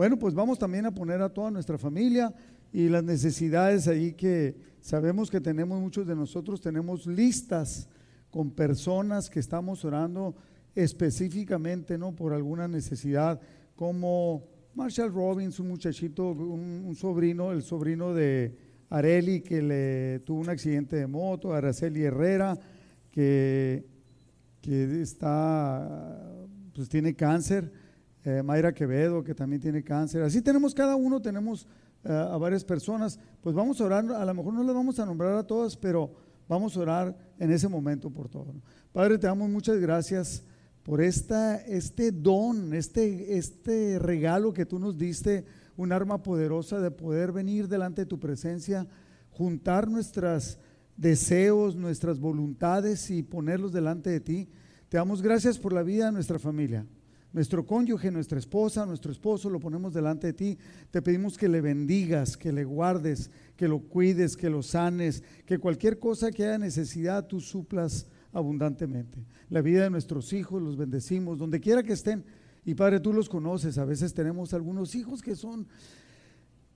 Bueno, pues vamos también a poner a toda nuestra familia y las necesidades ahí que sabemos que tenemos muchos de nosotros, tenemos listas con personas que estamos orando específicamente, ¿no? Por alguna necesidad, como Marshall Robbins, un muchachito, un, sobrino, el sobrino de Areli que le tuvo un accidente de moto, Araceli Herrera, que, que está, pues tiene cáncer eh, Mayra Quevedo, que también tiene cáncer. Así tenemos cada uno, tenemos eh, a varias personas. Pues vamos a orar, a lo mejor no las vamos a nombrar a todas, pero vamos a orar en ese momento por todo. Padre, te damos muchas gracias por esta, este don, este, este regalo que tú nos diste, un arma poderosa de poder venir delante de tu presencia, juntar nuestros deseos, nuestras voluntades y ponerlos delante de ti. Te damos gracias por la vida de nuestra familia nuestro cónyuge, nuestra esposa, nuestro esposo, lo ponemos delante de ti. Te pedimos que le bendigas, que le guardes, que lo cuides, que lo sanes, que cualquier cosa que haya necesidad tú suplas abundantemente. La vida de nuestros hijos los bendecimos, donde quiera que estén. Y Padre, tú los conoces. A veces tenemos algunos hijos que son,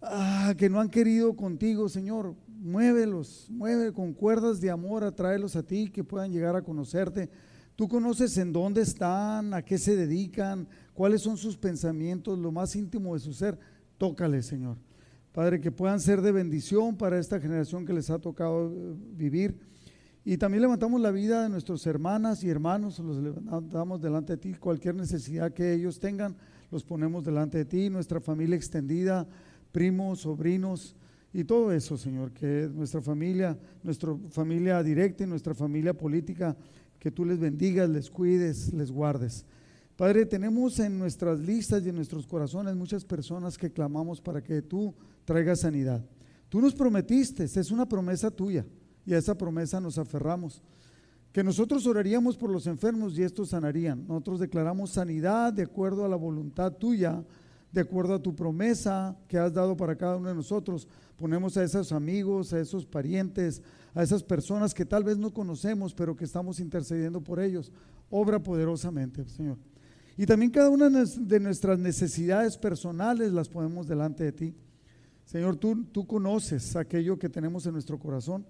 ah, que no han querido contigo, Señor. Muévelos, mueve con cuerdas de amor, atráelos a ti, que puedan llegar a conocerte Tú conoces en dónde están, a qué se dedican, cuáles son sus pensamientos, lo más íntimo de su ser. Tócale, Señor. Padre, que puedan ser de bendición para esta generación que les ha tocado eh, vivir. Y también levantamos la vida de nuestras hermanas y hermanos, los levantamos delante de ti. Cualquier necesidad que ellos tengan, los ponemos delante de ti. Nuestra familia extendida, primos, sobrinos y todo eso, Señor, que nuestra familia, nuestra familia directa y nuestra familia política que tú les bendigas, les cuides, les guardes. Padre, tenemos en nuestras listas y en nuestros corazones muchas personas que clamamos para que tú traigas sanidad. Tú nos prometiste, es una promesa tuya y a esa promesa nos aferramos. Que nosotros oraríamos por los enfermos y estos sanarían. Nosotros declaramos sanidad de acuerdo a la voluntad tuya, de acuerdo a tu promesa que has dado para cada uno de nosotros. Ponemos a esos amigos, a esos parientes, a esas personas que tal vez no conocemos, pero que estamos intercediendo por ellos. Obra poderosamente, Señor. Y también cada una de nuestras necesidades personales las ponemos delante de ti. Señor, tú, tú conoces aquello que tenemos en nuestro corazón.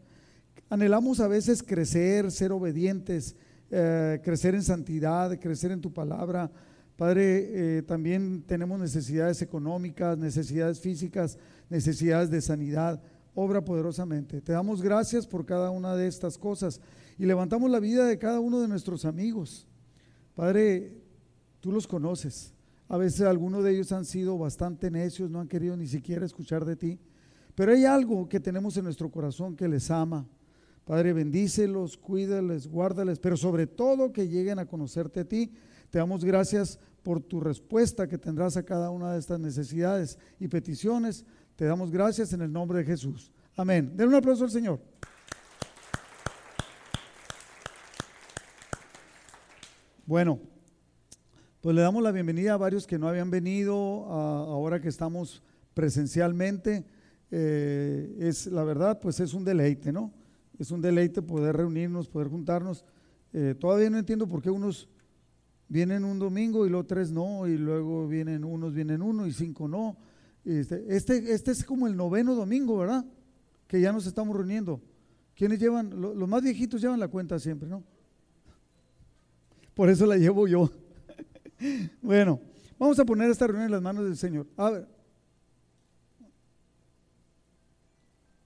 Anhelamos a veces crecer, ser obedientes, eh, crecer en santidad, crecer en tu palabra. Padre, eh, también tenemos necesidades económicas, necesidades físicas, necesidades de sanidad obra poderosamente. Te damos gracias por cada una de estas cosas y levantamos la vida de cada uno de nuestros amigos. Padre, tú los conoces. A veces algunos de ellos han sido bastante necios, no han querido ni siquiera escuchar de ti. Pero hay algo que tenemos en nuestro corazón que les ama. Padre, bendícelos, cuídales, guárdales, pero sobre todo que lleguen a conocerte a ti. Te damos gracias por tu respuesta que tendrás a cada una de estas necesidades y peticiones te damos gracias en el nombre de Jesús. Amén. Den un aplauso al Señor. Bueno, pues le damos la bienvenida a varios que no habían venido ahora que estamos presencialmente. Eh, es la verdad, pues es un deleite, ¿no? Es un deleite poder reunirnos, poder juntarnos. Eh, todavía no entiendo por qué unos vienen un domingo y los tres no, y luego vienen unos, vienen uno y cinco no. Este, este, este, es como el noveno domingo, ¿verdad? Que ya nos estamos reuniendo. ¿Quiénes llevan? Los, más viejitos llevan la cuenta siempre, ¿no? Por eso la llevo yo. bueno, vamos a poner esta reunión en las manos del Señor. A ver.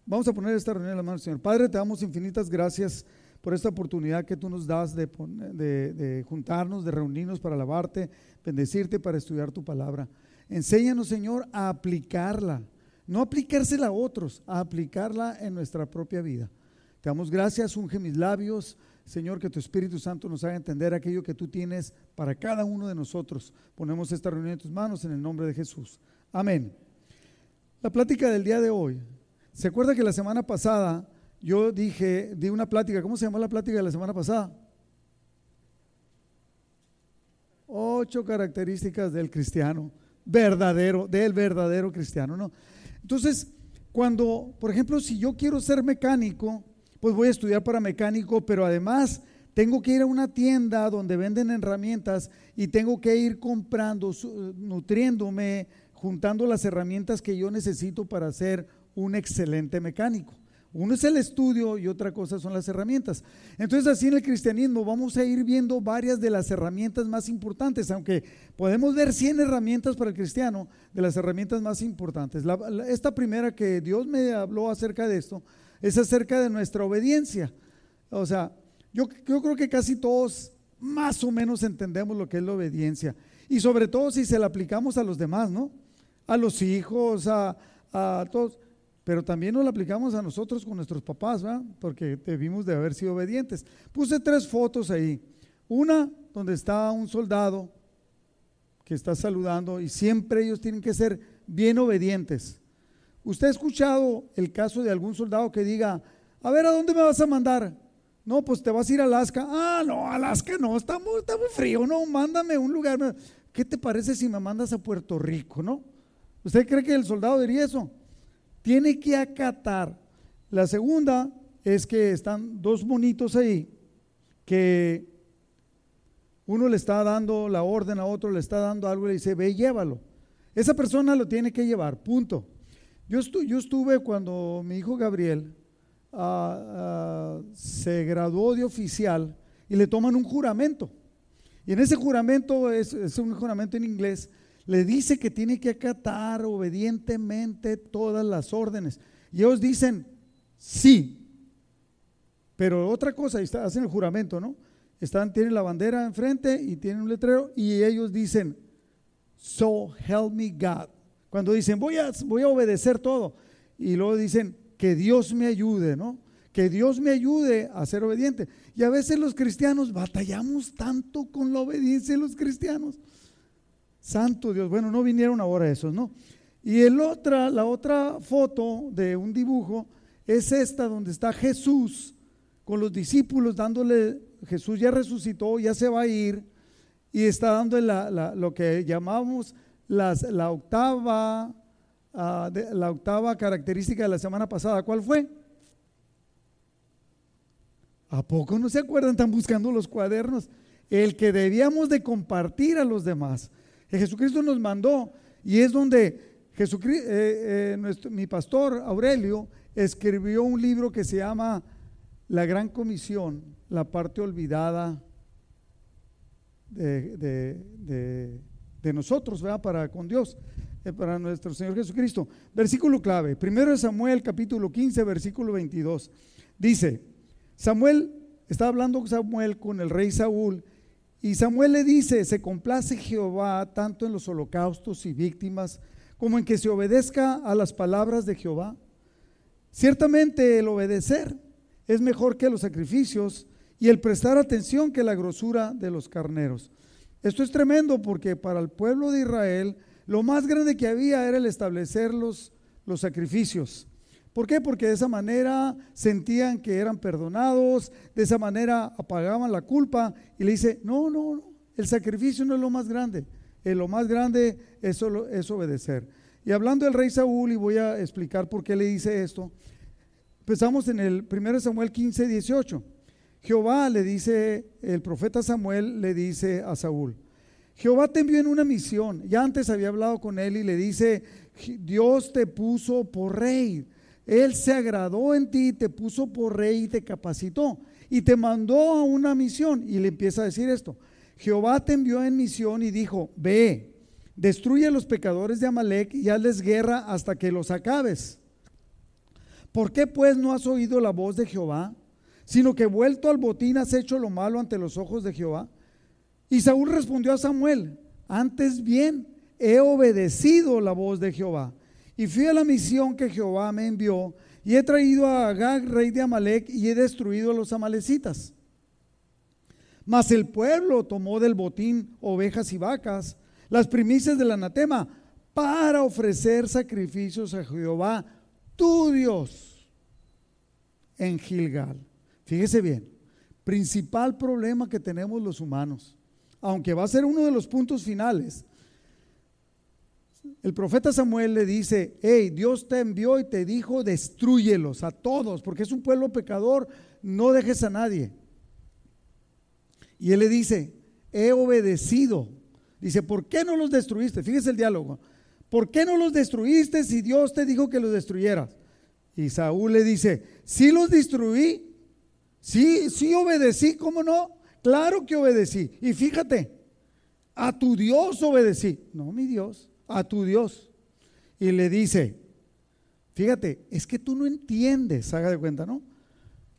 Vamos a poner esta reunión en las manos del Señor. Padre, te damos infinitas gracias por esta oportunidad que tú nos das de, de, de juntarnos, de reunirnos para alabarte, bendecirte, para estudiar tu palabra. Enséñanos, Señor, a aplicarla. No aplicársela a otros, a aplicarla en nuestra propia vida. Te damos gracias, unge mis labios. Señor, que tu Espíritu Santo nos haga entender aquello que tú tienes para cada uno de nosotros. Ponemos esta reunión en tus manos en el nombre de Jesús. Amén. La plática del día de hoy. ¿Se acuerda que la semana pasada yo dije, di una plática, ¿cómo se llamó la plática de la semana pasada? Ocho características del cristiano verdadero, del verdadero cristiano, ¿no? Entonces, cuando, por ejemplo, si yo quiero ser mecánico, pues voy a estudiar para mecánico, pero además tengo que ir a una tienda donde venden herramientas y tengo que ir comprando, nutriéndome, juntando las herramientas que yo necesito para ser un excelente mecánico. Uno es el estudio y otra cosa son las herramientas. Entonces así en el cristianismo vamos a ir viendo varias de las herramientas más importantes, aunque podemos ver 100 herramientas para el cristiano, de las herramientas más importantes. esta primera que Dios me habló acerca de esto es acerca de nuestra obediencia. O sea, yo, yo creo que casi todos más o menos entendemos lo que es la obediencia. Y sobre todo si se la aplicamos a los demás, ¿no? A los hijos, a, a todos pero también nos la aplicamos a nosotros con nuestros papás, ¿verdad? Porque debimos de haber sido obedientes. Puse tres fotos ahí. Una donde está un soldado que está saludando y siempre ellos tienen que ser bien obedientes. ¿Usted ha escuchado el caso de algún soldado que diga, a ver, ¿a dónde me vas a mandar? No, pues te vas a ir a Alaska. Ah, no, Alaska no, está muy, está muy frío, no, mándame un lugar. ¿Qué te parece si me mandas a Puerto Rico, no? ¿Usted cree que el soldado diría eso? Tiene que acatar. La segunda es que están dos monitos ahí que uno le está dando la orden a otro, le está dando algo y le dice, ve, llévalo. Esa persona lo tiene que llevar, punto. Yo, estuve cuando mi hijo Gabriel ah, ah, se graduó de oficial y le toman un juramento. Y en ese juramento, es, es un juramento en inglés, le dice que tiene que acatar obedientemente todas las órdenes. Y ellos dicen, sí. Pero otra cosa, hacen el juramento, ¿no? Están, tienen la bandera enfrente y tienen un letrero y ellos dicen, so help me God. Cuando dicen, voy a, voy a obedecer todo. Y luego dicen, que Dios me ayude, ¿no? Que Dios me ayude a ser obediente. Y a veces los cristianos batallamos tanto con la obediencia de los cristianos. Santo Dios. Bueno, no vinieron ahora esos, ¿no? Y el otra, la otra foto de un dibujo es esta donde está Jesús con los discípulos dándole, Jesús ya resucitó, ya se va a ir y está dando lo que llamamos la octava, ah, la octava característica de la semana pasada. ¿Cuál fue? ¿A poco no se acuerdan? Están buscando los cuadernos. El que debíamos de compartir a los demás. Jesucristo nos mandó y es donde eh, eh, mi pastor Aurelio escribió un libro que se llama La Gran Comisión, la parte olvidada de, nosotros, ¿verdad? Para con Dios, eh, para nuestro Señor Jesucristo. Versículo clave, primero de Samuel capítulo 15, versículo 22. Dice, Samuel, está hablando Samuel con el rey Saúl y Samuel le dice, se complace Jehová tanto en los holocaustos y víctimas como en que se obedezca a las palabras de Jehová. Ciertamente el obedecer es mejor que los sacrificios y el prestar atención que la grosura de los carneros. Esto es tremendo porque para el pueblo de Israel lo más grande que había era el establecer los, los sacrificios. ¿Por qué? Porque de esa manera sentían que eran perdonados, de esa manera apagaban la culpa y le dice, no, no, el sacrificio no es lo más grande, eh, lo más grande es, solo, es obedecer. Y hablando del rey Saúl, y voy a explicar por qué le dice esto, empezamos en el 1 Samuel 15, 18. Jehová le dice, el profeta Samuel le dice a Saúl, Jehová te envió en una misión, ya antes había hablado con él y le dice, Dios te puso por rey él se agradó en ti, te puso por rey y te capacitó y te mandó a una misión. Y le empieza a decir esto. Jehová te envió en misión y dijo, ve, destruye a los pecadores de Amalek y hazles guerra hasta que los acabes. ¿Por qué pues no has oído la voz de Jehová? Sino que vuelto al botín has hecho lo malo ante los ojos de Jehová. Y Saúl respondió a Samuel, antes bien, he obedecido la voz de Jehová y fui a la misión que Jehová me envió y he traído a Agag, rey de Amalek, y he destruido a los amalecitas. Mas el pueblo tomó del botín ovejas y vacas, las primicias del anatema, para ofrecer sacrificios a Jehová, tu Dios, en Gilgal. Fíjese bien, principal problema que tenemos los humanos, aunque va a ser uno de los puntos finales, el profeta Samuel le dice, hey, Dios te envió y te dijo, destruyelos a todos, porque es un pueblo pecador, no dejes a nadie. Y él le dice, he obedecido. Dice, ¿por qué no los destruiste? Fíjese el diálogo. ¿por qué no los destruiste si Dios te dijo que los destruyeras? Y Saúl le dice, sí los destruí, sí, sí obedecí, ¿cómo no? Claro que obedecí. Y fíjate, a tu Dios obedecí. No, mi Dios, a tu Dios. Y le dice, fíjate, es que tú no entiendes, haga de cuenta, ¿no?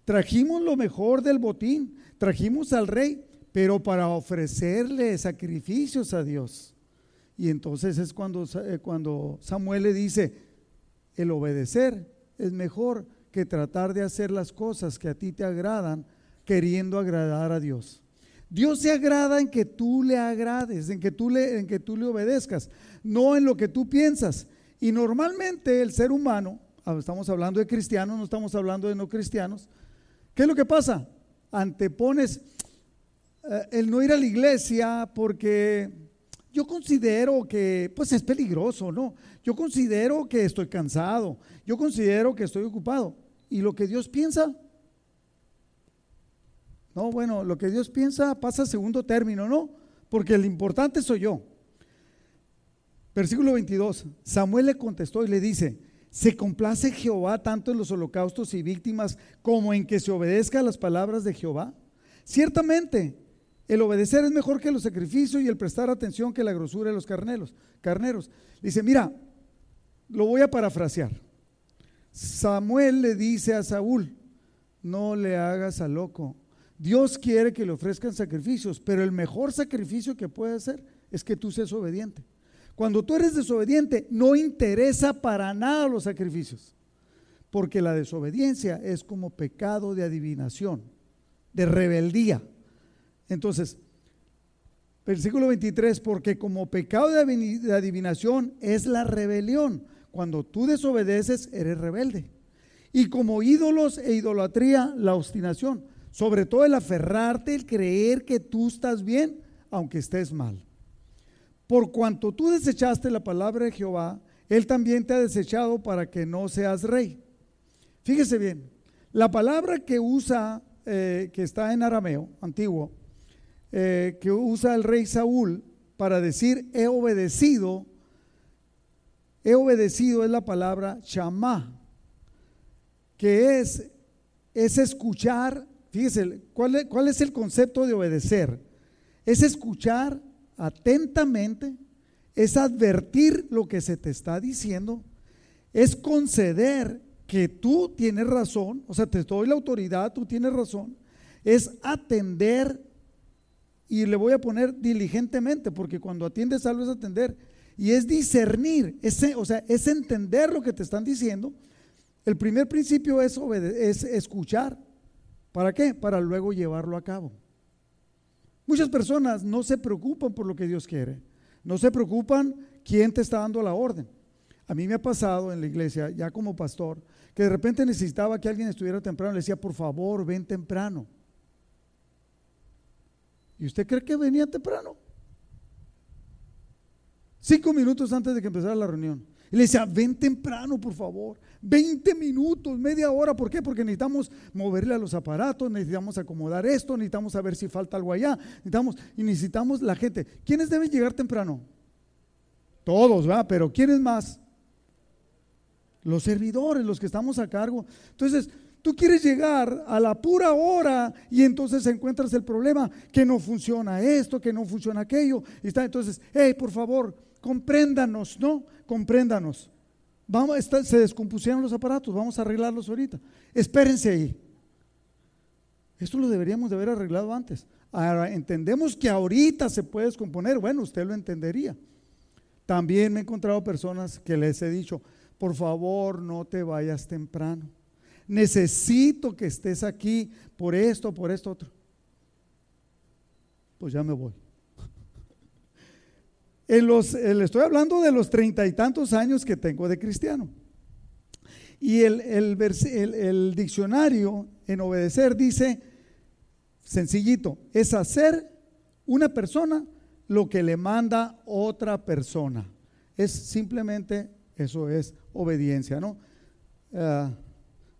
Trajimos lo mejor del botín, trajimos al rey, pero para ofrecerle sacrificios a Dios. Y entonces es cuando, eh, cuando Samuel le dice, el obedecer es mejor que tratar de hacer las cosas que a ti te agradan queriendo agradar a Dios. Dios se agrada en que tú le agrades, en que tú le, en que tú le obedezcas, no en lo que tú piensas. Y normalmente el ser humano, ah, estamos hablando de cristianos, no estamos hablando de no cristianos, ¿qué es lo que pasa? Antepones eh, el no ir a la iglesia porque yo considero que pues es peligroso, ¿no? Yo considero que estoy cansado, yo considero que estoy ocupado. ¿Y lo que Dios piensa? No, bueno, lo que Dios piensa pasa a segundo término, ¿no? Porque el importante soy yo. Versículo 22. Samuel le contestó y le dice, ¿se complace Jehová tanto en los holocaustos y víctimas como en que se obedezca a las palabras de Jehová? Ciertamente, el obedecer es mejor que los sacrificios y el prestar atención que la grosura de los carneros. carneros. Dice, mira, lo voy a parafrasear. Samuel le dice a Saúl, no le hagas a loco. Dios quiere que le ofrezcan sacrificios, pero el mejor sacrificio que puede hacer es que tú seas obediente. Cuando tú eres desobediente, no interesa para nada los sacrificios, porque la desobediencia es como pecado de adivinación, de rebeldía. Entonces, versículo 23, porque como pecado de adivinación es la rebelión. Cuando tú desobedeces, eres rebelde. Y como ídolos e idolatría, la obstinación. Sobre todo el aferrarte, el creer que tú estás bien, aunque estés mal. Por cuanto tú desechaste la palabra de Jehová, Él también te ha desechado para que no seas rey. Fíjese bien, la palabra que usa, eh, que está en arameo antiguo, eh, que usa el rey Saúl para decir he obedecido, he obedecido es la palabra chamá, que es, es escuchar, fíjese, ¿cuál es, ¿cuál es el concepto de obedecer? Es escuchar atentamente, es advertir lo que se te está diciendo, es conceder que tú tienes razón, o sea, te doy la autoridad, tú tienes razón, es atender y le voy a poner diligentemente, porque cuando atiendes algo es atender. Y es discernir, o sea, es entender lo que te están diciendo. El primer principio es, es escuchar. ¿Para qué? Para luego llevarlo a cabo. Muchas personas no se preocupan por lo que Dios quiere. No se preocupan quién te está dando la orden. A mí me ha pasado en la iglesia, ya como pastor, que de repente necesitaba que alguien estuviera temprano. Le decía, por favor, ven temprano. ¿Y usted cree que venía temprano? Cinco minutos antes de que empezara la reunión. Y le decía, ven temprano, por favor. 20 minutos, media hora. ¿Por qué? Porque necesitamos moverle a los aparatos, necesitamos acomodar esto, necesitamos saber si falta algo allá. Necesitamos, y necesitamos la gente. ¿Quiénes deben llegar temprano? Todos, ¿va? Pero ¿quiénes más? Los servidores, los que estamos a cargo. Entonces, Tú quieres llegar a la pura hora y entonces encuentras el problema, que no funciona esto, que no funciona aquello. Y está entonces, hey, por favor, compréndanos, ¿no? Compréndanos. Vamos, se descompusieron los aparatos, vamos a arreglarlos ahorita. Espérense ahí. Esto lo deberíamos de haber arreglado antes. Ahora, entendemos que ahorita se puede descomponer. Bueno, usted lo entendería. También me he encontrado personas que les he dicho, por favor, no te vayas temprano necesito que estés aquí por esto, por esto, otro. Pues ya me voy. Eh, le estoy hablando de los treinta y tantos años que tengo de cristiano. Y el, el diccionario en obedecer dice, sencillito, es hacer una persona lo que le manda otra persona. Es simplemente, eso es obediencia, ¿no? Ah,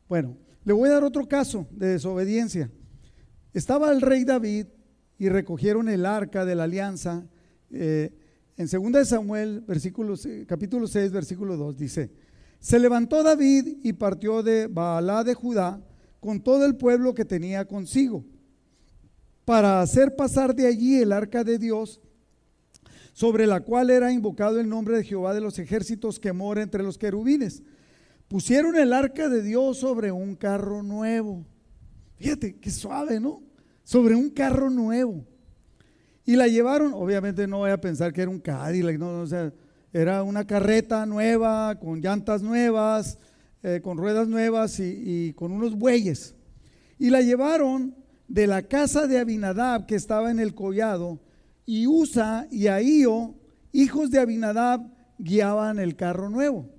bueno, le voy a dar otro caso de desobediencia. Estaba el rey David y recogieron el arca de la alianza. Eh, en 2 Samuel, capítulo 6, versículo 2, dice, se levantó David y partió de Baalá de Judá con todo el pueblo que tenía consigo, para hacer pasar de allí el arca de Dios, sobre la cual era invocado el nombre de Jehová de los ejércitos que mora entre los querubines. Pusieron el arca de Dios sobre un carro nuevo. Fíjate, qué suave, ¿no? Sobre un carro nuevo. Y la llevaron, obviamente no voy a pensar que era un Cadillac, no, o sea, era una carreta nueva, con llantas nuevas, eh, con ruedas nuevas y, con unos bueyes. Y la llevaron de la casa de Abinadab, que estaba en el collado, y Usa y Ahío, hijos de Abinadab, guiaban el carro nuevo.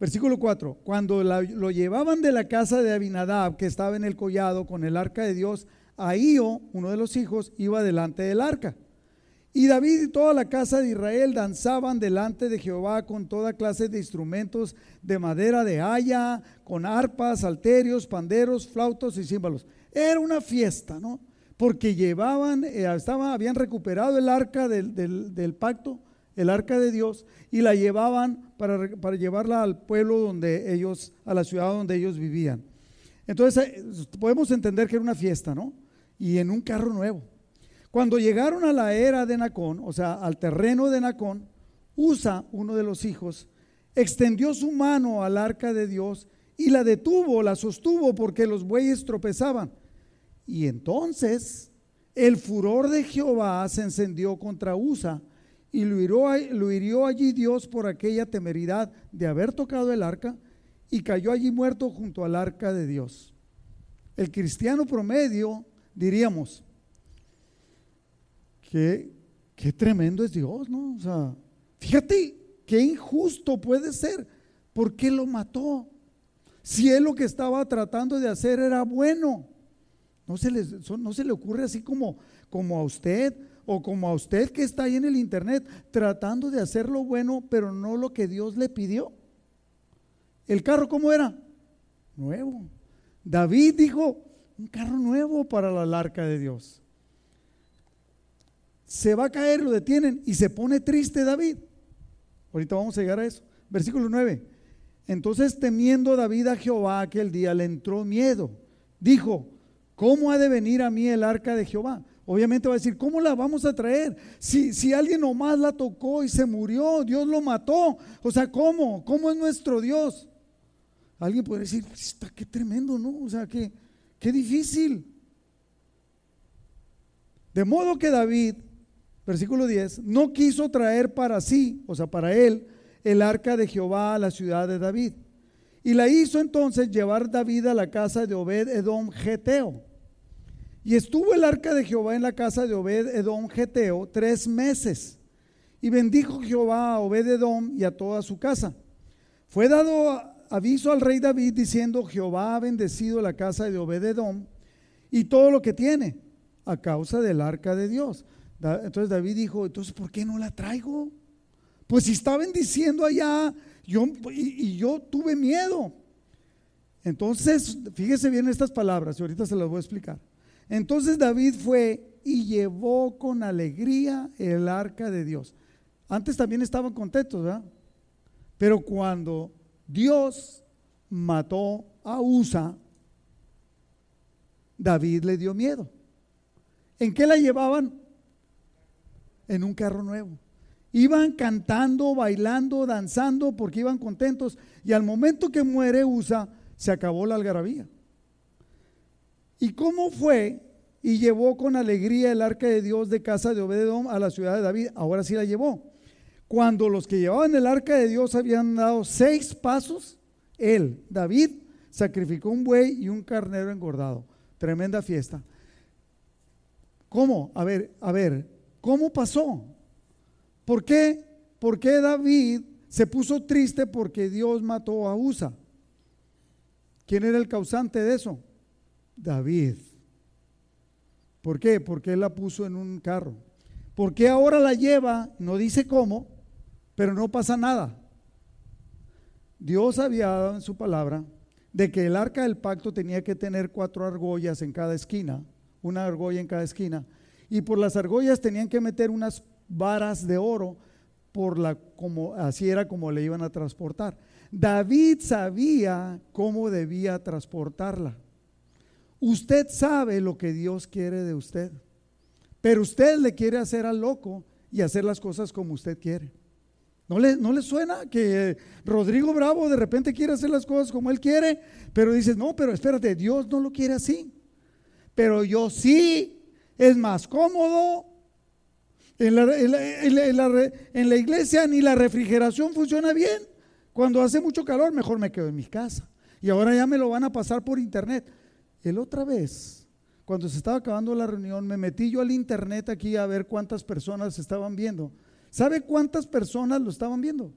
Versículo 4. Cuando lo llevaban de la casa de Abinadab, que estaba en el collado con el arca de Dios, Ahío, uno de los hijos, iba delante del arca. Y David y toda la casa de Israel danzaban delante de Jehová con toda clase de instrumentos de madera de haya, con arpas, alterios, panderos, flautos y címbalos. Era una fiesta, ¿no? Porque llevaban, eh, estaba, habían recuperado el arca del, del, pacto, el arca de Dios, y la llevaban para, para llevarla al pueblo donde ellos, a la ciudad donde ellos vivían. Entonces, eh, podemos entender que era una fiesta, ¿no? Y en un carro nuevo. Cuando llegaron a la era de Nacón, o sea, al terreno de Nacón, Usa, uno de los hijos, extendió su mano al arca de Dios y la detuvo, la sostuvo porque los bueyes tropezaban. Y entonces el furor de Jehová se encendió contra Usa y lo hirió, lo hirió allí Dios por aquella temeridad de haber tocado el arca y cayó allí muerto junto al arca de Dios. El cristiano promedio diríamos, que qué tremendo es Dios, ¿no? O sea, fíjate qué injusto puede ser. ¿Por qué lo mató? Si él lo que estaba tratando de hacer era bueno. No se, no se le ocurre así como, como a usted o como a usted que está ahí en el internet tratando de hacer lo bueno, pero no lo que Dios le pidió. ¿El carro cómo era? Nuevo. David dijo, un carro nuevo para la arca de Dios. Se va a caer, lo detienen y se pone triste David. Ahorita vamos a llegar a eso. Versículo 9. Entonces temiendo David a Jehová aquel día le entró miedo. Dijo, ¿cómo ha de venir a mí el arca de Jehová? Obviamente va a decir, ¿cómo la vamos a traer? Si, si alguien nomás la tocó y se murió, Dios lo mató. O sea, ¿cómo? ¿Cómo es nuestro Dios? Alguien puede decir, qué tremendo, ¿no? O sea, que Qué difícil. De modo que David, versículo 10, no quiso traer para sí, o sea, para él, el arca de Jehová a la ciudad de David. Y la hizo entonces llevar David a la casa de Obed Edom Geteo. Y estuvo el arca de Jehová en la casa de Obed Edom Geteo tres meses. Y bendijo Jehová a Obed Edom y a toda su casa. Fue dado aviso al rey David diciendo, Jehová ha bendecido la casa de Obededom y todo lo que tiene a causa del arca de Dios. Entonces David dijo, entonces, ¿por qué no la traigo? Pues si está bendiciendo allá, yo, y, yo tuve miedo. Entonces, fíjese bien estas palabras, y ahorita se las voy a explicar. Entonces David fue y llevó con alegría el arca de Dios. Antes también estaban contentos, ¿verdad? Pero cuando Dios mató a Usa, David le dio miedo. ¿En qué la llevaban? En un carro nuevo. Iban cantando, bailando, danzando porque iban contentos y al momento que muere Usa se acabó la algarabía. ¿Y cómo fue? Y llevó con alegría el arca de Dios de casa de Obededom a la ciudad de David. Ahora sí la llevó. Cuando los que llevaban el arca de Dios habían dado seis pasos, él, David, sacrificó un buey y un carnero engordado. Tremenda fiesta. ¿Cómo? A ver, a ver, ¿cómo pasó? ¿Por qué? ¿Por qué David se puso triste porque Dios mató a Usa? ¿Quién era el causante de eso? David. ¿Por qué? Porque él la puso en un carro. ¿Por qué ahora la lleva? No dice cómo, pero no pasa nada. Dios había dado en su palabra de que el arca del pacto tenía que tener cuatro argollas en cada esquina, una argolla en cada esquina, y por las argollas tenían que meter unas varas de oro por la como así era como le iban a transportar. David sabía cómo debía transportarla. Usted sabe lo que Dios quiere de usted, pero usted le quiere hacer al loco y hacer las cosas como usted quiere. ¿No le, ¿No le suena que Rodrigo Bravo de repente quiere hacer las cosas como él quiere, pero dices, no, pero espérate, Dios no lo quiere así. Pero yo sí, es más cómodo. En la, en la iglesia ni la refrigeración funciona bien. Cuando hace mucho calor, mejor me quedo en mi casa. Y ahora ya me lo van a pasar por internet. El otra vez, cuando se estaba acabando la reunión, me metí yo al internet aquí a ver cuántas personas estaban viendo. ¿Sabe cuántas personas lo estaban viendo?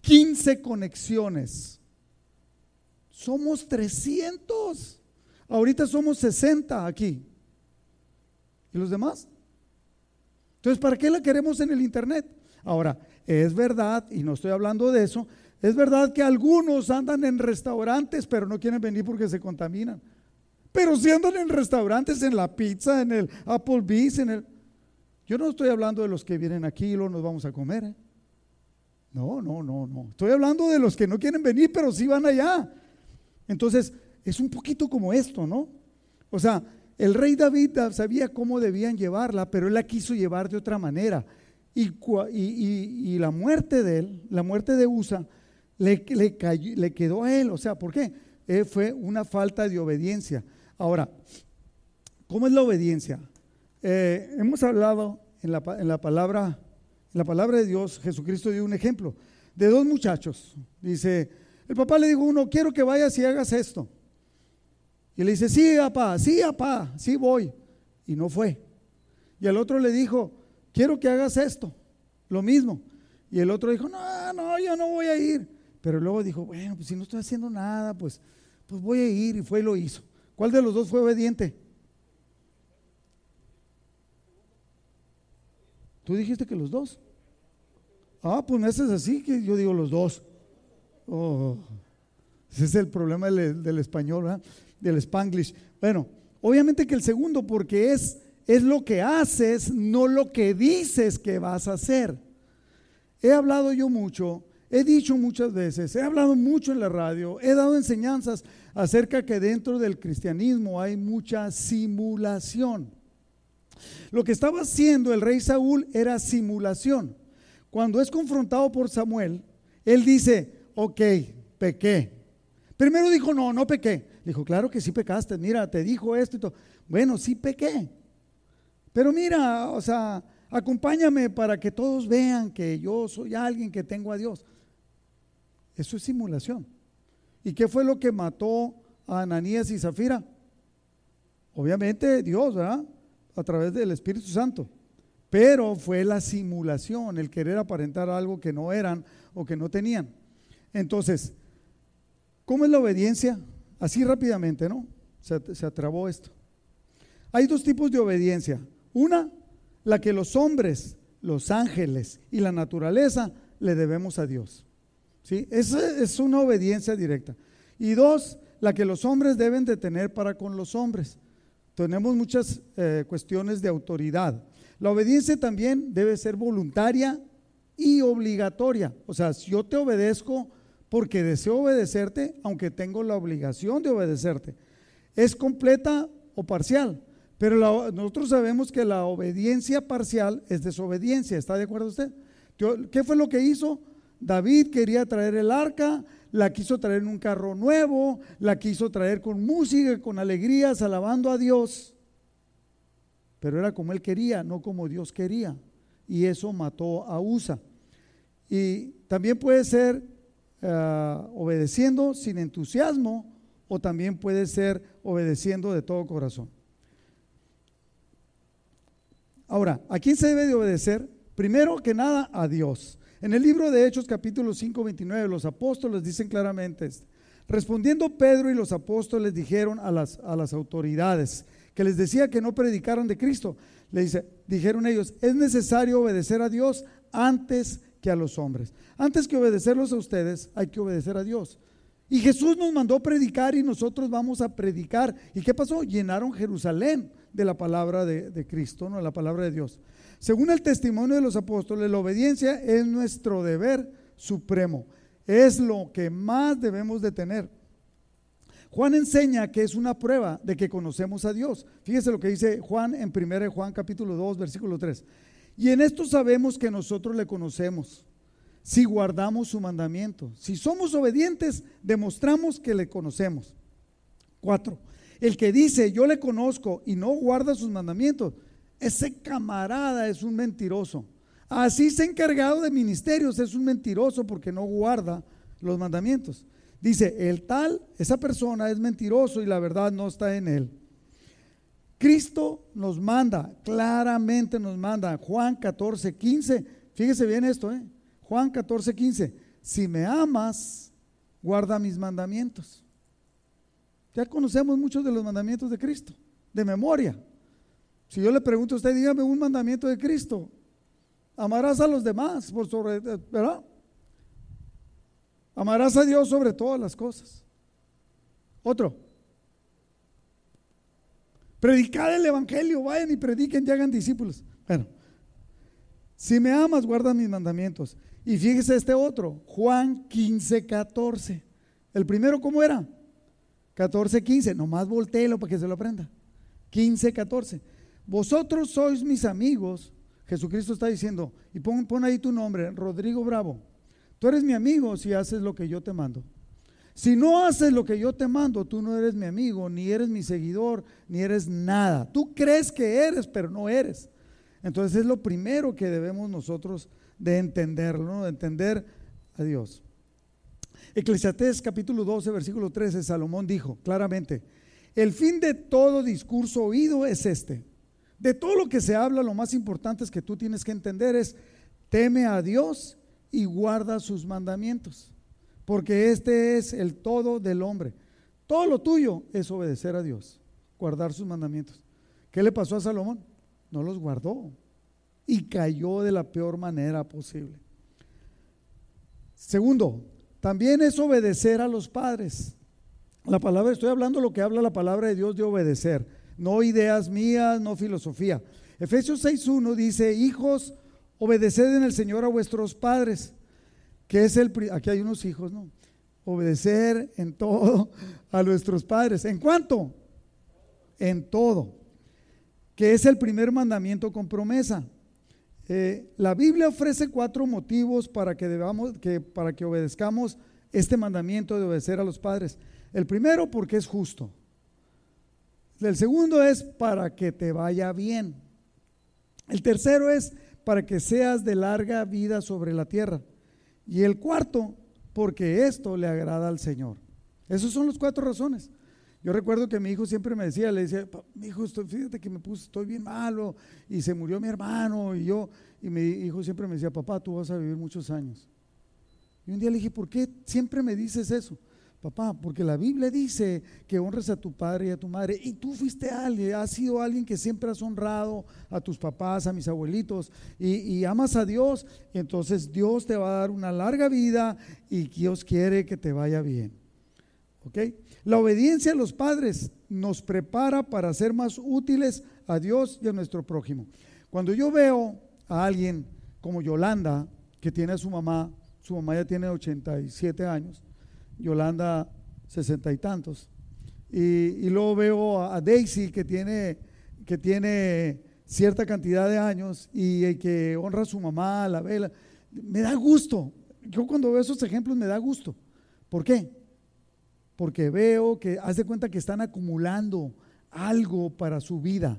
15 conexiones. Somos 300. Ahorita somos 60 aquí. ¿Y los demás? Entonces, ¿para qué la queremos en el internet? Ahora, es verdad, y no estoy hablando de eso, es verdad que algunos andan en restaurantes, pero no quieren venir porque se contaminan. Pero si andan en restaurantes, en la pizza, en el Applebee's, en el... Yo no estoy hablando de los que vienen aquí y luego nos vamos a comer. ¿eh? No, no, no, no. Estoy hablando de los que no quieren venir, pero sí van allá. Entonces, es un poquito como esto, ¿no? O sea, el rey David sabía cómo debían llevarla, pero él la quiso llevar de otra manera. Y, la muerte de él, la muerte de Usa, le, quedó a él. O sea, ¿por qué? Eh, fue una falta de obediencia. Ahora, ¿cómo es la obediencia? Eh, hemos hablado en la, palabra, en la palabra de Dios, Jesucristo dio un ejemplo de dos muchachos. Dice, el papá le dijo uno, quiero que vayas y hagas esto. Y le dice, sí, papá, sí, papá, sí voy. Y no fue. Y al otro le dijo, quiero que hagas esto, lo mismo. Y el otro dijo, no, no, yo no voy a ir. Pero luego dijo, bueno, pues si no estoy haciendo nada, pues, pues voy a ir. Y fue y lo hizo. ¿Cuál de los dos fue obediente? Tú dijiste que los dos. Ah, pues me haces así que yo digo los dos. Oh, ese es el problema del, español, ¿verdad? del spanglish. Bueno, obviamente que el segundo, porque es es lo que haces, no lo que dices que vas a hacer. He hablado yo mucho, he dicho muchas veces, he hablado mucho en la radio, he dado enseñanzas acerca que dentro del cristianismo hay mucha simulación. Lo que estaba haciendo el rey Saúl era simulación. Cuando es confrontado por Samuel, él dice, ok, pequé. Primero dijo, no, no pequé. Dijo, claro que sí pecaste, mira, te dijo esto y todo. Bueno, sí pequé. Pero mira, o sea, acompáñame para que todos vean que yo soy alguien que tengo a Dios. Eso es simulación. ¿Y qué fue lo que mató a Ananías y Zafira? Obviamente Dios, ¿verdad? A través del Espíritu Santo. Pero fue la simulación, el querer aparentar algo que no eran o que no tenían. Entonces, ¿cómo es la obediencia? Así rápidamente, ¿no? Se, atrabó esto. Hay dos tipos de obediencia. Una, la que los hombres, los ángeles y la naturaleza le debemos a Dios. ¿Sí? Esa es una obediencia directa. Y dos, la que los hombres deben de tener para con los hombres. Tenemos muchas eh, cuestiones de autoridad. La obediencia también debe ser voluntaria y obligatoria. O sea, si yo te obedezco porque deseo obedecerte, aunque tengo la obligación de obedecerte. ¿Es completa o parcial? Pero nosotros sabemos que la obediencia parcial es desobediencia. ¿Está de acuerdo usted? ¿Qué fue lo que hizo? David quería traer el arca, la quiso traer en un carro nuevo, la quiso traer con música, con alegrías, alabando a Dios. Pero era como él quería, no como Dios quería. Y eso mató a Usa. Y también puede ser eh, obedeciendo sin entusiasmo o también puede ser obedeciendo de todo corazón. Ahora, ¿a quién se debe de obedecer? Primero que nada, a Dios. En el libro de Hechos capítulo 5, 29, los apóstoles dicen claramente, respondiendo Pedro y los apóstoles dijeron a las, autoridades que les decía que no predicaran de Cristo, le dice, dijeron ellos, es necesario obedecer a Dios antes que a los hombres. Antes que obedecerlos a ustedes, hay que obedecer a Dios. Y Jesús nos mandó predicar y nosotros vamos a predicar. ¿Y qué pasó? Llenaron Jerusalén de la palabra de, Cristo, no la palabra de Dios. Según el testimonio de los apóstoles, la obediencia es nuestro deber supremo. Es lo que más debemos de tener. Juan enseña que es una prueba de que conocemos a Dios. Fíjese lo que dice Juan en 1 Juan capítulo 2, versículo 3. Y en esto sabemos que nosotros le conocemos si guardamos su mandamiento. Si somos obedientes, demostramos que le conocemos. Cuatro, el que dice yo le conozco y no guarda sus mandamientos, ese camarada es un mentiroso. Así se ha encargado de ministerios, es un mentiroso porque no guarda los mandamientos. Dice, el tal, esa persona es mentiroso y la verdad no está en él. Cristo nos manda, claramente nos manda, Juan 14, 15, fíjese bien esto, ¿eh? Juan 14, 15, si me amas, guarda mis mandamientos. Ya conocemos muchos de los mandamientos de Cristo, de memoria. Si yo le pregunto a usted, dígame un mandamiento de Cristo, amarás a los demás, por sobre, ¿verdad? Amarás a Dios sobre todas las cosas. Otro. Predicad el Evangelio, vayan y prediquen y hagan discípulos. Bueno, si me amas, guarda mis mandamientos. Y fíjese este otro, Juan 15, 14. El primero, ¿cómo era? 14, 15. Nomás volteelo para que se lo aprenda. 15, 14. Vosotros sois mis amigos. Jesucristo está diciendo, y pon, ahí tu nombre, Rodrigo Bravo. Tú eres mi amigo si haces lo que yo te mando. Si no haces lo que yo te mando, tú no eres mi amigo, ni eres mi seguidor, ni eres nada. Tú crees que eres, pero no eres. Entonces es lo primero que debemos nosotros de entenderlo, ¿no? de entender a Dios. Eclesiastés capítulo 12, versículo 13, Salomón dijo claramente, el fin de todo discurso oído es este. De todo lo que se habla, lo más importante es que tú tienes que entender es, teme a Dios y guarda sus mandamientos, porque este es el todo del hombre. Todo lo tuyo es obedecer a Dios, guardar sus mandamientos. ¿Qué le pasó a Salomón? No los guardó y cayó de la peor manera posible. Segundo, también es obedecer a los padres. La palabra, estoy hablando lo que habla la palabra de Dios de obedecer, no ideas mías, no filosofía. Efesios 6.1 dice, hijos, Obedeced en el Señor a vuestros padres, que es el... Aquí hay unos hijos, ¿no? Obedecer en todo a nuestros padres. ¿En cuánto? En todo. Que es el primer mandamiento con promesa. Eh, la Biblia ofrece cuatro motivos para que, debamos, que, para que obedezcamos este mandamiento de obedecer a los padres. El primero, porque es justo. El segundo es para que te vaya bien. El tercero es para que seas de larga vida sobre la tierra. Y el cuarto, porque esto le agrada al Señor. Esas son las cuatro razones. Yo recuerdo que mi hijo siempre me decía, le decía, mi hijo, fíjate que me puse, estoy bien malo y se murió mi hermano y yo, y mi hijo siempre me decía, papá, tú vas a vivir muchos años. Y un día le dije, ¿por qué siempre me dices eso? Papá, porque la Biblia dice que honres a tu padre y a tu madre. Y tú fuiste alguien, has sido alguien que siempre has honrado a tus papás, a mis abuelitos, y, amas a Dios. Y entonces Dios te va a dar una larga vida y Dios quiere que te vaya bien. ¿Ok? La obediencia a los padres nos prepara para ser más útiles a Dios y a nuestro prójimo. Cuando yo veo a alguien como Yolanda, que tiene a su mamá, su mamá ya tiene 87 años, Yolanda sesenta y tantos. Y, luego veo a, Daisy que tiene, que tiene cierta cantidad de años y, que honra a su mamá, la vela. Me da gusto. Yo cuando veo esos ejemplos me da gusto. ¿Por qué? Porque veo que, haz de cuenta que están acumulando algo para su vida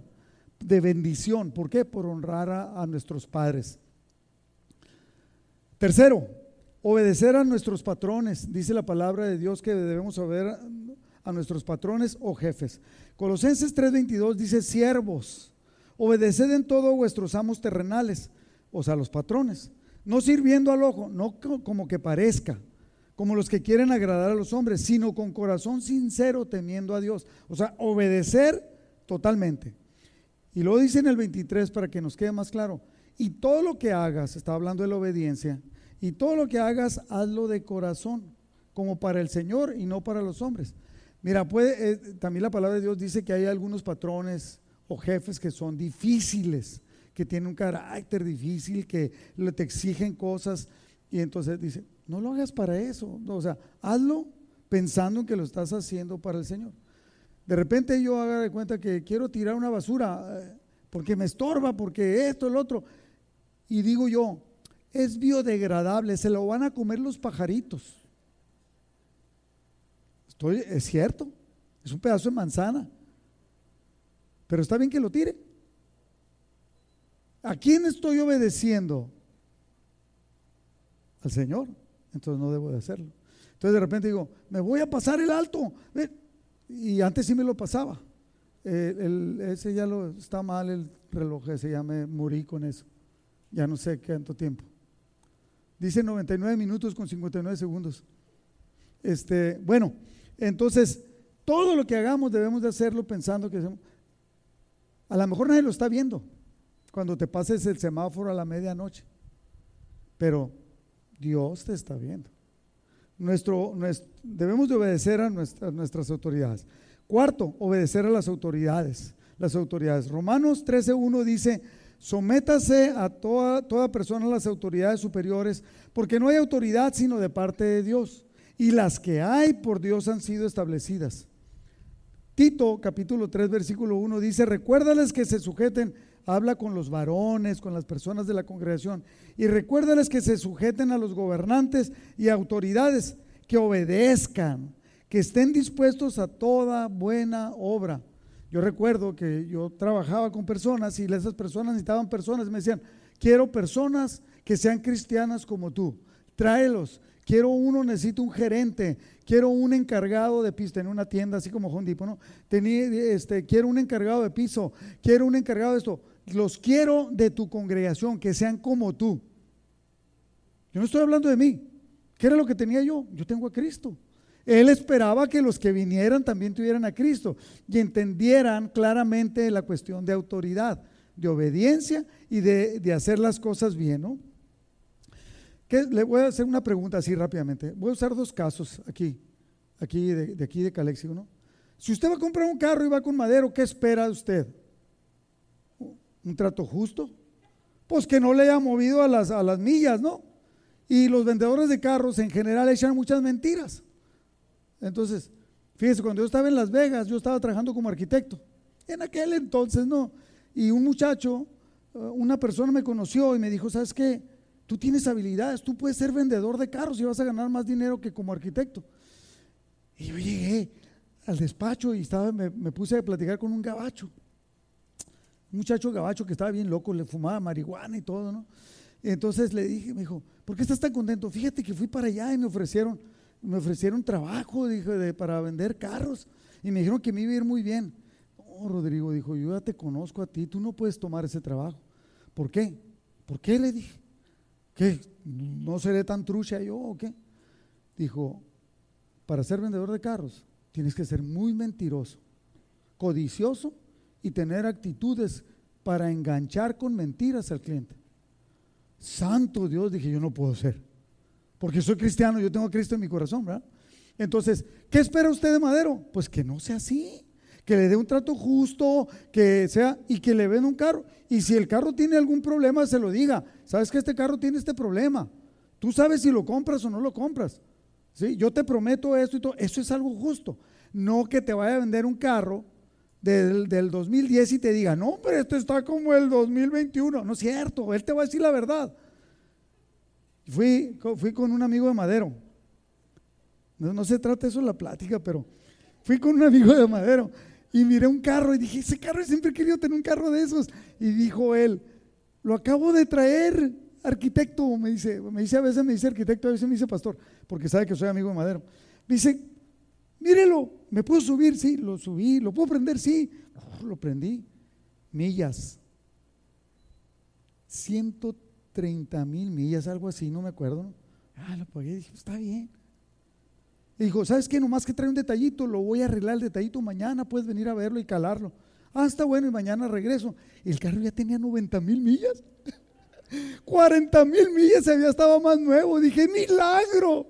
de bendición. ¿Por qué? Por honrar a nuestros padres. Tercero, Obedecer a nuestros patrones, dice la palabra de Dios que debemos obedecer a nuestros patrones o jefes. Colosenses 3:22 dice, siervos, obedeced en todo vuestros amos terrenales, o sea, los patrones, no sirviendo al ojo, no como que parezca, como los que quieren agradar a los hombres, sino con corazón sincero temiendo a Dios. O sea, obedecer totalmente. Y luego dice en el 23 para que nos quede más claro, y todo lo que hagas, está hablando de la obediencia, y todo lo que hagas, hazlo de corazón, como para el Señor y no para los hombres. Mira, puede, eh, también la palabra de Dios dice que hay algunos patrones o jefes que son difíciles, que tiene un carácter difícil, que te exigen cosas. Y entonces dice, no lo hagas para eso. O sea, hazlo pensando en que lo estás haciendo para el Señor. De repente yo haga de cuenta que quiero tirar una basura eh, porque me estorba, porque esto, el otro. Y digo yo, es biodegradable, se lo van a comer los pajaritos. Estoy, es cierto, es un pedazo de manzana. Pero está bien que lo tire. ¿A quién estoy obedeciendo? Al Señor. Entonces no debo de hacerlo. Entonces de repente digo, me voy a pasar el alto. Y antes sí me lo pasaba. ese ya lo está mal el reloj ese, ya me morí con eso. Ya no sé cuánto tiempo. Dice 99 minutos con 59 segundos. Este, bueno, entonces todo lo que hagamos debemos de hacerlo pensando que a lo mejor nadie lo está viendo cuando te pases el semáforo a la medianoche, pero Dios te está viendo. Nuestro, debemos de obedecer a nuestras, nuestras autoridades. Cuarto, obedecer a las autoridades. Las autoridades. Romanos 13.1 dice, sométase a toda, toda persona a las autoridades superiores, porque no hay autoridad sino de parte de Dios. Y las que hay por Dios han sido establecidas. Tito capítulo 3 versículo 1 dice, recuérdales que se sujeten, habla con los varones, con las personas de la congregación, y recuérdales que se sujeten a los gobernantes y autoridades, que obedezcan, que estén dispuestos a toda buena obra. Yo recuerdo que yo trabajaba con personas y esas personas necesitaban personas, me decían, quiero personas que sean cristianas como tú, tráelos, quiero uno, necesito un gerente, quiero un encargado de piso, en una tienda así como Home ¿no? Tenía, este, quiero un encargado de piso, quiero un encargado de esto, los quiero de tu congregación, que sean como tú. Yo no estoy hablando de mí, ¿qué era lo que tenía yo? Yo tengo a Cristo. Él esperaba que los que vinieran también tuvieran a Cristo y entendieran claramente la cuestión de autoridad, de obediencia y de, hacer las cosas bien, ¿no? Le voy a hacer una pregunta así rápidamente. Voy a usar dos casos aquí, aquí de, aquí de Calexio, ¿no? Si usted va a comprar un carro y va con madero, ¿qué espera de usted? ¿Un trato justo? Pues que no le haya movido a las, a las millas, ¿no? Y los vendedores de carros en general echan muchas mentiras. Entonces, fíjese, cuando yo estaba en Las Vegas, yo estaba trabajando como arquitecto. En aquel entonces, ¿no? Y un muchacho, eh, una persona me conoció y me dijo, ¿sabes qué? Tú tienes habilidades, tú puedes ser vendedor de carros y vas a ganar más dinero que como arquitecto. Y yo llegué al despacho y estaba, me, puse a platicar con un gabacho. Un muchacho gabacho que estaba bien loco, le fumaba marihuana y todo, ¿no? entonces le dije, me dijo, ¿por qué estás tan contento? Fíjate que fui para allá y me ofrecieron, me ofrecieron trabajo, dije, para vender carros. Y me dijeron que me iba a ir muy bien. No, Rodrigo dijo, yo ya te conozco a ti, tú no puedes tomar ese trabajo. ¿Por qué? ¿Por qué? Le dije. ¿Qué? ¿No seré tan trucha yo o qué? Dijo, para ser vendedor de carros tienes que ser muy mentiroso, codicioso y tener actitudes para enganchar con mentiras al cliente. Santo Dios, dije, yo no puedo ser, porque soy cristiano, yo tengo a Cristo en mi corazón, ¿verdad? Entonces, ¿qué espera usted de Madero? Pues que no sea así que le dé un trato justo, que sea y que le venda un carro. Y si el carro tiene algún problema, se lo diga. Sabes que este carro tiene este problema. Tú sabes si lo compras o no lo compras. ¿Sí? Yo te prometo esto y todo. Eso es algo justo. No que te vaya a vender un carro del, del 2010 y te diga, no, pero esto está como el 2021. No es cierto, él te va a decir la verdad. Fui, fui con un amigo de Madero. No, no se trata eso de la plática, pero fui con un amigo de Madero y miré un carro y dije, ese carro siempre he querido tener un carro de esos. Y dijo él, lo acabo de traer, arquitecto, me dice, me dice a veces me dice arquitecto, a veces me dice pastor, porque sabe que soy amigo de Madero. Me dice, mírelo, ¿me puedo subir? Sí, lo subí, ¿lo puedo prender? Sí, lo prendí. Millas. 130 mil millas, algo así, no me acuerdo. Ah, lo pagué, dije, está bien. Y dijo, ¿sabes qué? Nomás que trae un detallito, lo voy a arreglar el detallito mañana, puedes venir a verlo y calarlo. Ah, está bueno, y mañana regreso. El carro ya tenía 90 mil millas. 40 mil millas, había estado más nuevo. Dije, milagro.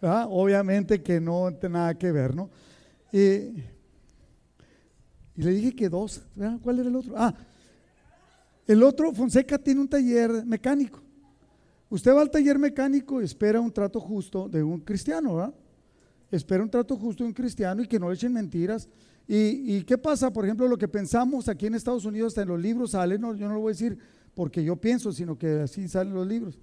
Ah, obviamente que no tiene nada que ver, ¿no? y le dije que dos. ¿Cuál era el otro? Ah, El otro, Fonseca, tiene un taller mecánico. Usted va al taller mecánico y espera un trato justo de un cristiano, ¿verdad? Espera un trato justo de un cristiano y que no echen mentiras. ¿Y, qué pasa? Por ejemplo, lo que pensamos aquí en Estados Unidos, hasta en los libros sale, no, yo no lo voy a decir porque yo pienso, sino que así salen los libros.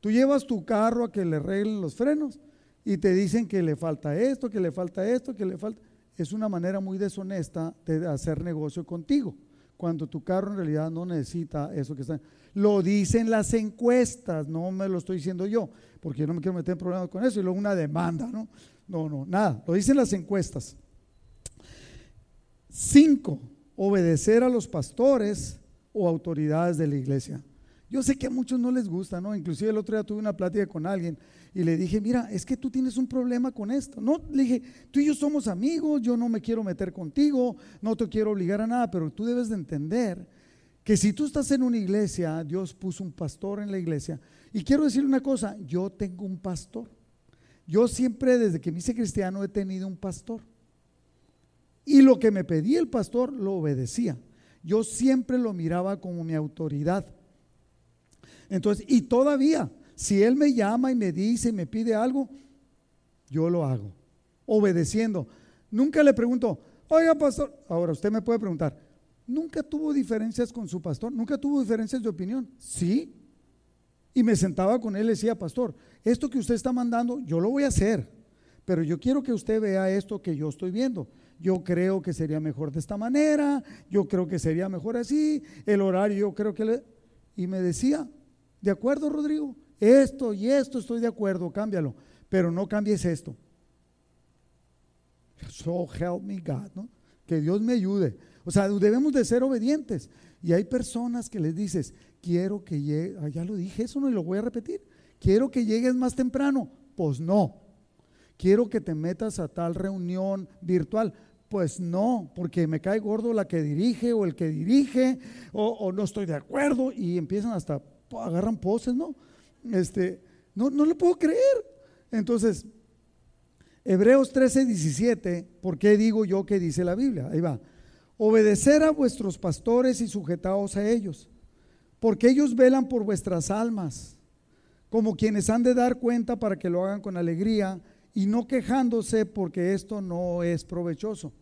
Tú llevas tu carro a que le arreglen los frenos y te dicen que le falta esto, que le falta esto, que le falta. Es una manera muy deshonesta de hacer negocio contigo, cuando tu carro en realidad no necesita eso que está. Lo dicen las encuestas, no me lo estoy diciendo yo, porque yo no me quiero meter en problemas con eso y luego una demanda, ¿no? No, no, nada, lo dicen las encuestas. Cinco, obedecer a los pastores o autoridades de la iglesia. Yo sé que a muchos no les gusta, ¿no? Inclusive el otro día tuve una plática con alguien y le dije, mira, es que tú tienes un problema con esto. No, le dije, tú y yo somos amigos, yo no me quiero meter contigo, no te quiero obligar a nada, pero tú debes de entender que si tú estás en una iglesia, Dios puso un pastor en la iglesia. Y quiero decirle una cosa, yo tengo un pastor. Yo siempre, desde que me hice cristiano, he tenido un pastor. Y lo que me pedía el pastor, lo obedecía. Yo siempre lo miraba como mi autoridad. Entonces, y todavía, si Él me llama y me dice y me pide algo, yo lo hago, obedeciendo. Nunca le pregunto, oiga, pastor, ahora usted me puede preguntar, ¿nunca tuvo diferencias con su pastor? ¿Nunca tuvo diferencias de opinión? Sí. Y me sentaba con él y decía, pastor, esto que usted está mandando, yo lo voy a hacer, pero yo quiero que usted vea esto que yo estoy viendo. Yo creo que sería mejor de esta manera, yo creo que sería mejor así, el horario yo creo que le... Y me decía, ¿De acuerdo, Rodrigo? Esto y esto estoy de acuerdo, cámbialo, pero no cambies esto. So help me God, ¿no? Que Dios me ayude. O sea, debemos de ser obedientes. Y hay personas que les dices, quiero que llegue, ah, ya lo dije, eso no lo voy a repetir. Quiero que llegues más temprano. Pues no. Quiero que te metas a tal reunión virtual. Pues no, porque me cae gordo la que dirige o el que dirige, o, o no estoy de acuerdo, y empiezan hasta agarran poses, ¿no? Este, no, no lo puedo creer. Entonces, Hebreos 13, 17, ¿por qué digo yo que dice la Biblia? Ahí va. Obedecer a vuestros pastores y sujetaos a ellos, porque ellos velan por vuestras almas, como quienes han de dar cuenta para que lo hagan con alegría y no quejándose porque esto no es provechoso.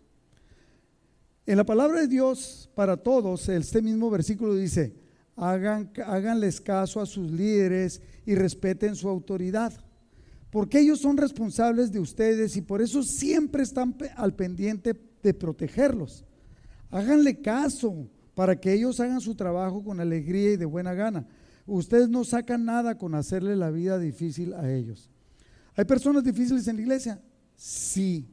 En la palabra de Dios para todos, este mismo versículo dice, hagan, háganles caso a sus líderes y respeten su autoridad, porque ellos son responsables de ustedes y por eso siempre están al pendiente de protegerlos. Háganle caso para que ellos hagan su trabajo con alegría y de buena gana. Ustedes no sacan nada con hacerle la vida difícil a ellos. ¿Hay personas difíciles en la iglesia? Sí.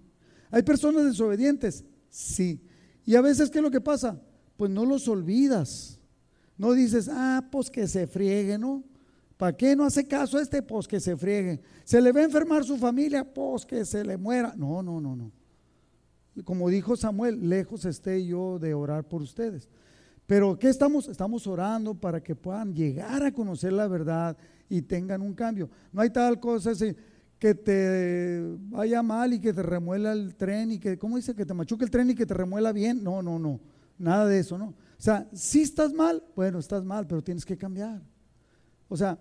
¿Hay personas desobedientes? Sí. ¿Y a veces qué es lo que pasa? Pues no los olvidas. No dices, ah, pues que se friegue, ¿no? ¿Para qué no hace caso a este? Pues que se friegue. ¿Se le va a enfermar su familia? Pues que se le muera. No, no, no, no. Como dijo Samuel, lejos esté yo de orar por ustedes. Pero ¿qué estamos? Estamos orando para que puedan llegar a conocer la verdad y tengan un cambio. No hay tal cosa así, que te vaya mal y que te remuela el tren y que, ¿cómo dice? Que te machuque el tren y que te remuela bien. No, no, no. Nada de eso, ¿no? O sea, si estás mal, bueno, estás mal, pero tienes que cambiar. O sea,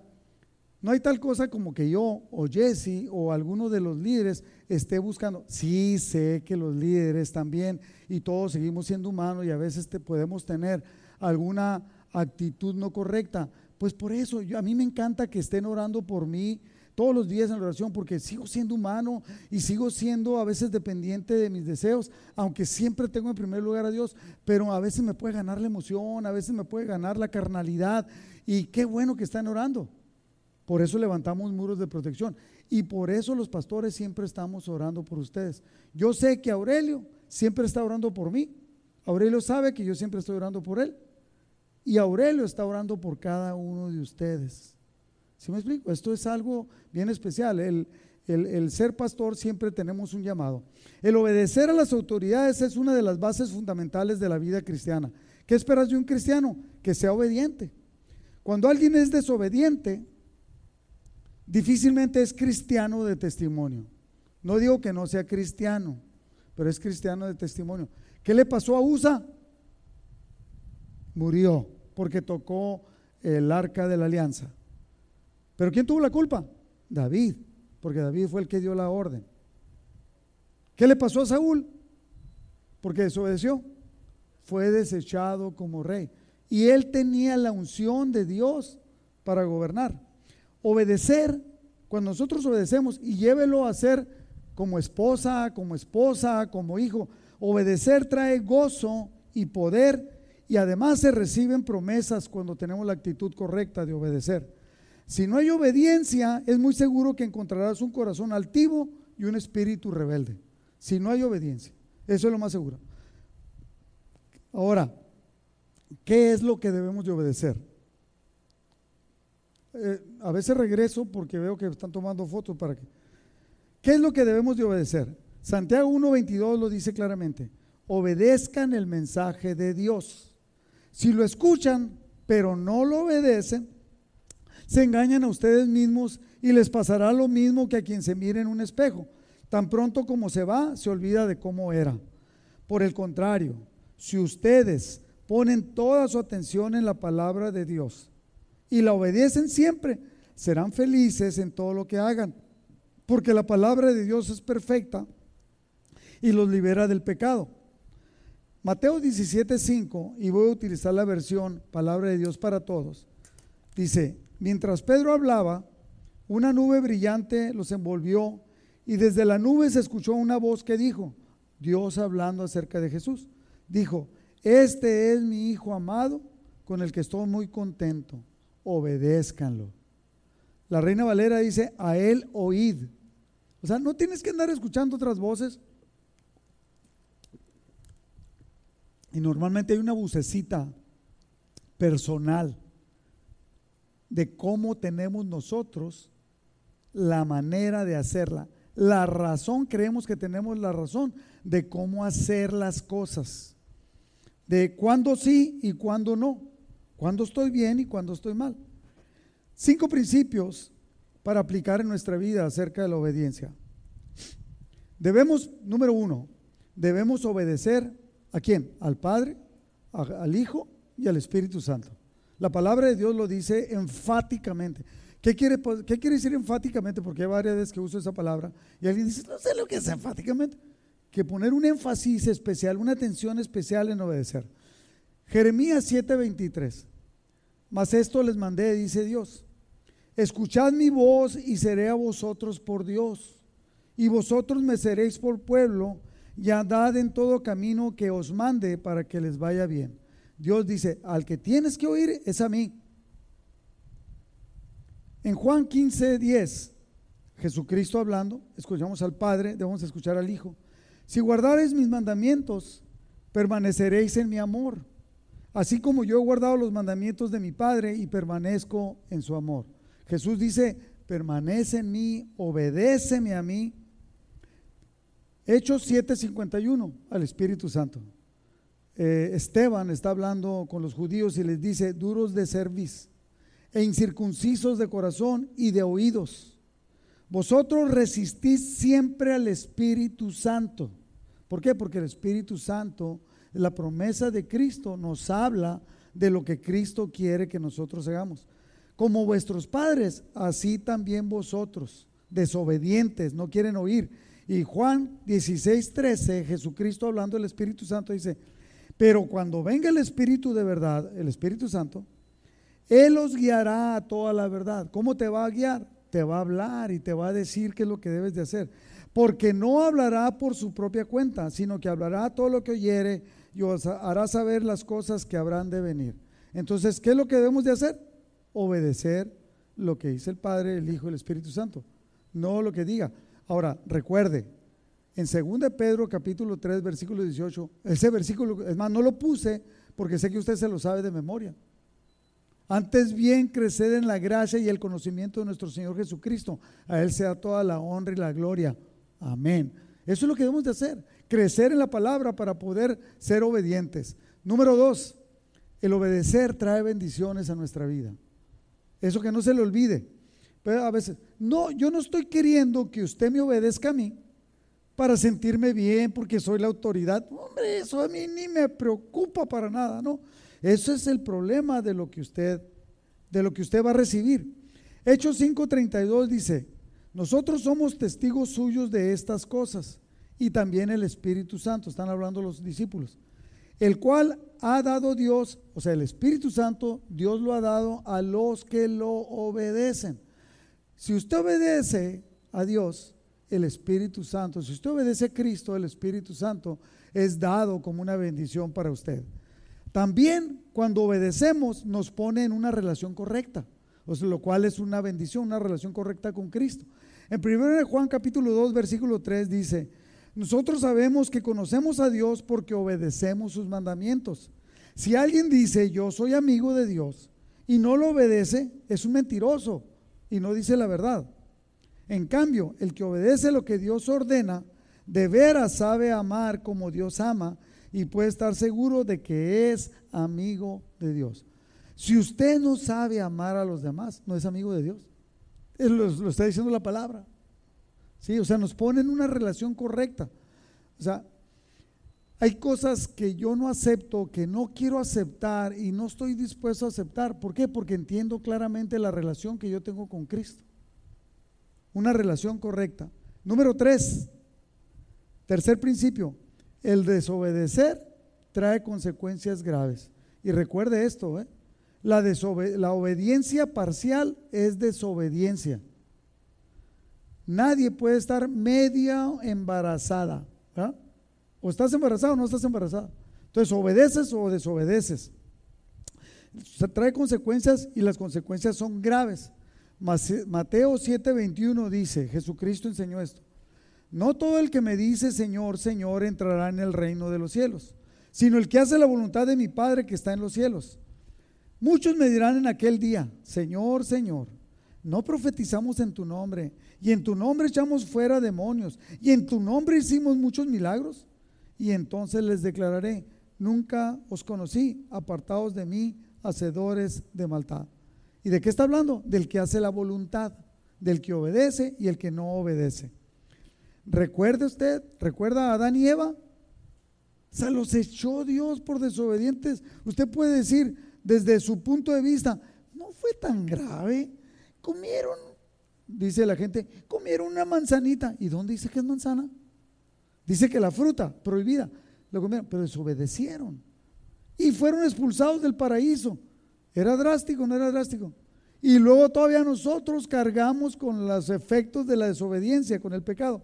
no hay tal cosa como que yo o Jesse o alguno de los líderes esté buscando. Sí, sé que los líderes también y todos seguimos siendo humanos y a veces te podemos tener alguna actitud no correcta. Pues por eso, yo, a mí me encanta que estén orando por mí todos los días en oración porque sigo siendo humano y sigo siendo a veces dependiente de mis deseos, aunque siempre tengo en primer lugar a Dios, pero a veces me puede ganar la emoción, a veces me puede ganar la carnalidad y qué bueno que están orando. Por eso levantamos muros de protección y por eso los pastores siempre estamos orando por ustedes. Yo sé que Aurelio siempre está orando por mí. Aurelio sabe que yo siempre estoy orando por él. Y Aurelio está orando por cada uno de ustedes. ¿Sí me explico? Esto es algo bien especial. El, el, ser pastor siempre tenemos un llamado. El obedecer a las autoridades es una de las bases fundamentales de la vida cristiana. ¿Qué esperas de un cristiano? Que sea obediente. Cuando alguien es desobediente, difícilmente es cristiano de testimonio. No digo que no sea cristiano, pero es cristiano de testimonio. ¿Qué le pasó a Usa? Murió. porque tocó el arca de la alianza. Pero ¿quién tuvo la culpa? David, porque David fue el que dio la orden. ¿Qué le pasó a Saúl? Porque desobedeció. Fue desechado como rey. Y él tenía la unción de Dios para gobernar. Obedecer, cuando nosotros obedecemos y llévelo a ser como esposa, como esposa, como hijo, obedecer trae gozo y poder y además se reciben promesas cuando tenemos la actitud correcta de obedecer. Si no hay obediencia, es muy seguro que encontrarás un corazón altivo y un espíritu rebelde. Si no hay obediencia, eso es lo más seguro. Ahora, ¿qué es lo que debemos de obedecer? Eh, a veces regreso porque veo que están tomando fotos para que... ¿Qué es lo que debemos de obedecer? Santiago 1.22 lo dice claramente. Obedezcan el mensaje de Dios. Si lo escuchan, pero no lo obedecen, se engañan a ustedes mismos y les pasará lo mismo que a quien se mire en un espejo. Tan pronto como se va, se olvida de cómo era. Por el contrario, si ustedes ponen toda su atención en la palabra de Dios y la obedecen siempre, serán felices en todo lo que hagan, porque la palabra de Dios es perfecta y los libera del pecado. Mateo 17:5, y voy a utilizar la versión Palabra de Dios para todos, dice, Mientras Pedro hablaba, una nube brillante los envolvió y desde la nube se escuchó una voz que dijo, Dios hablando acerca de Jesús, dijo, este es mi Hijo amado con el que estoy muy contento, obedézcanlo. La reina Valera dice, a él oíd. O sea, no tienes que andar escuchando otras voces. Y normalmente hay una bucecita personal de cómo tenemos nosotros la manera de hacerla. La razón, creemos que tenemos la razón de cómo hacer las cosas. De cuándo sí y cuándo no. Cuándo estoy bien y cuándo estoy mal. Cinco principios para aplicar en nuestra vida acerca de la obediencia. Debemos, número uno, debemos obedecer a quién? Al Padre, al Hijo y al Espíritu Santo. La palabra de Dios lo dice enfáticamente. ¿Qué quiere, ¿Qué quiere decir enfáticamente? Porque hay varias veces que uso esa palabra y alguien dice, no sé lo que es enfáticamente. Que poner un énfasis especial, una atención especial en obedecer. Jeremías 7:23. Mas esto les mandé, dice Dios. Escuchad mi voz y seré a vosotros por Dios. Y vosotros me seréis por pueblo y andad en todo camino que os mande para que les vaya bien. Dios dice, al que tienes que oír es a mí. En Juan 15, 10, Jesucristo hablando, escuchamos al Padre, debemos escuchar al Hijo. Si guardareis mis mandamientos, permaneceréis en mi amor, así como yo he guardado los mandamientos de mi Padre y permanezco en su amor. Jesús dice, permanece en mí, obedéceme a mí. Hechos 7:51 al Espíritu Santo. Eh, Esteban está hablando con los judíos y les dice, duros de cerviz e incircuncisos de corazón y de oídos. Vosotros resistís siempre al Espíritu Santo. ¿Por qué? Porque el Espíritu Santo, la promesa de Cristo, nos habla de lo que Cristo quiere que nosotros hagamos. Como vuestros padres, así también vosotros, desobedientes, no quieren oír. Y Juan 16, 13, Jesucristo hablando del Espíritu Santo dice, pero cuando venga el Espíritu de verdad, el Espíritu Santo, Él os guiará a toda la verdad. ¿Cómo te va a guiar? Te va a hablar y te va a decir qué es lo que debes de hacer. Porque no hablará por su propia cuenta, sino que hablará todo lo que oyere y os hará saber las cosas que habrán de venir. Entonces, ¿qué es lo que debemos de hacer? Obedecer lo que dice el Padre, el Hijo y el Espíritu Santo. No lo que diga. Ahora, recuerde, en 2 Pedro capítulo 3 versículo 18, ese versículo, es más, no lo puse porque sé que usted se lo sabe de memoria. Antes bien crecer en la gracia y el conocimiento de nuestro Señor Jesucristo. A Él sea toda la honra y la gloria. Amén. Eso es lo que debemos de hacer. Crecer en la palabra para poder ser obedientes. Número dos, el obedecer trae bendiciones a nuestra vida. Eso que no se le olvide. Pero a veces, no, yo no estoy queriendo que usted me obedezca a mí para sentirme bien porque soy la autoridad. Hombre, eso a mí ni me preocupa para nada, ¿no? Eso es el problema de lo que usted, de lo que usted va a recibir. Hechos 5:32 dice, nosotros somos testigos suyos de estas cosas y también el Espíritu Santo, están hablando los discípulos, el cual ha dado Dios, o sea, el Espíritu Santo, Dios lo ha dado a los que lo obedecen. Si usted obedece a Dios, el Espíritu Santo, si usted obedece a Cristo, el Espíritu Santo es dado como una bendición para usted. También cuando obedecemos nos pone en una relación correcta, o lo cual es una bendición, una relación correcta con Cristo. En 1 Juan capítulo 2, versículo 3 dice, nosotros sabemos que conocemos a Dios porque obedecemos sus mandamientos. Si alguien dice, yo soy amigo de Dios y no lo obedece, es un mentiroso y no dice la verdad. En cambio, el que obedece lo que Dios ordena, de veras sabe amar como Dios ama y puede estar seguro de que es amigo de Dios. Si usted no sabe amar a los demás, no es amigo de Dios. Lo, está diciendo la palabra. ¿Sí? O sea, nos pone en una relación correcta. O sea, hay cosas que yo no acepto, que no quiero aceptar y no estoy dispuesto a aceptar. ¿Por qué? Porque entiendo claramente la relación que yo tengo con Cristo. Una relación correcta. Número tres, tercer principio, el desobedecer trae consecuencias graves. Y recuerde esto, ¿eh? la, la obediencia parcial es desobediencia. Nadie puede estar media embarazada. O estás embarazada o no estás embarazada. Entonces, obedeces o desobedeces. Se trae consecuencias y las consecuencias son graves. Mateo 7:21 dice, Jesucristo enseñó esto. No todo el que me dice Señor, Señor entrará en el reino de los cielos, sino el que hace la voluntad de mi Padre que está en los cielos. Muchos me dirán en aquel día, Señor, Señor, no profetizamos en tu nombre, y en tu nombre echamos fuera demonios, y en tu nombre hicimos muchos milagros. Y entonces les declararé, nunca os conocí, apartados de mí, hacedores de maldad. ¿Y de qué está hablando? Del que hace la voluntad, del que obedece y el que no obedece. Recuerde usted, recuerda a Adán y Eva. Se los echó Dios por desobedientes. Usted puede decir, desde su punto de vista, no fue tan grave. Comieron, dice la gente, comieron una manzanita. ¿Y dónde dice que es manzana? Dice que la fruta prohibida, lo comieron, pero desobedecieron. Y fueron expulsados del paraíso. ¿Era drástico no era drástico? Y luego todavía nosotros cargamos con los efectos de la desobediencia, con el pecado.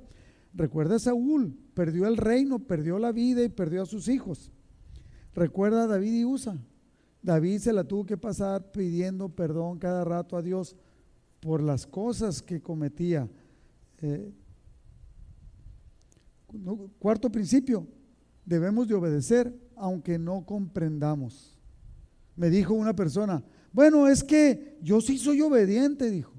Recuerda a Saúl, perdió el reino, perdió la vida y perdió a sus hijos. Recuerda a David y Usa. David se la tuvo que pasar pidiendo perdón cada rato a Dios por las cosas que cometía. Eh, cuarto principio, debemos de obedecer aunque no comprendamos. Me dijo una persona, bueno, es que yo sí soy obediente, dijo.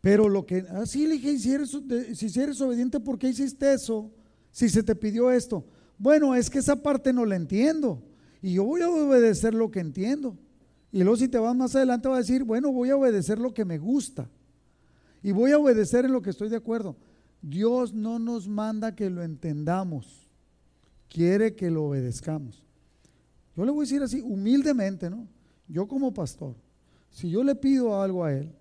Pero lo que, así ah, le dije, si eres, si eres obediente, ¿por qué hiciste eso? Si se te pidió esto. Bueno, es que esa parte no la entiendo. Y yo voy a obedecer lo que entiendo. Y luego si te vas más adelante va a decir, bueno, voy a obedecer lo que me gusta. Y voy a obedecer en lo que estoy de acuerdo. Dios no nos manda que lo entendamos. Quiere que lo obedezcamos. Yo le voy a decir así, humildemente, ¿no? Yo como pastor, si yo le pido algo a Él,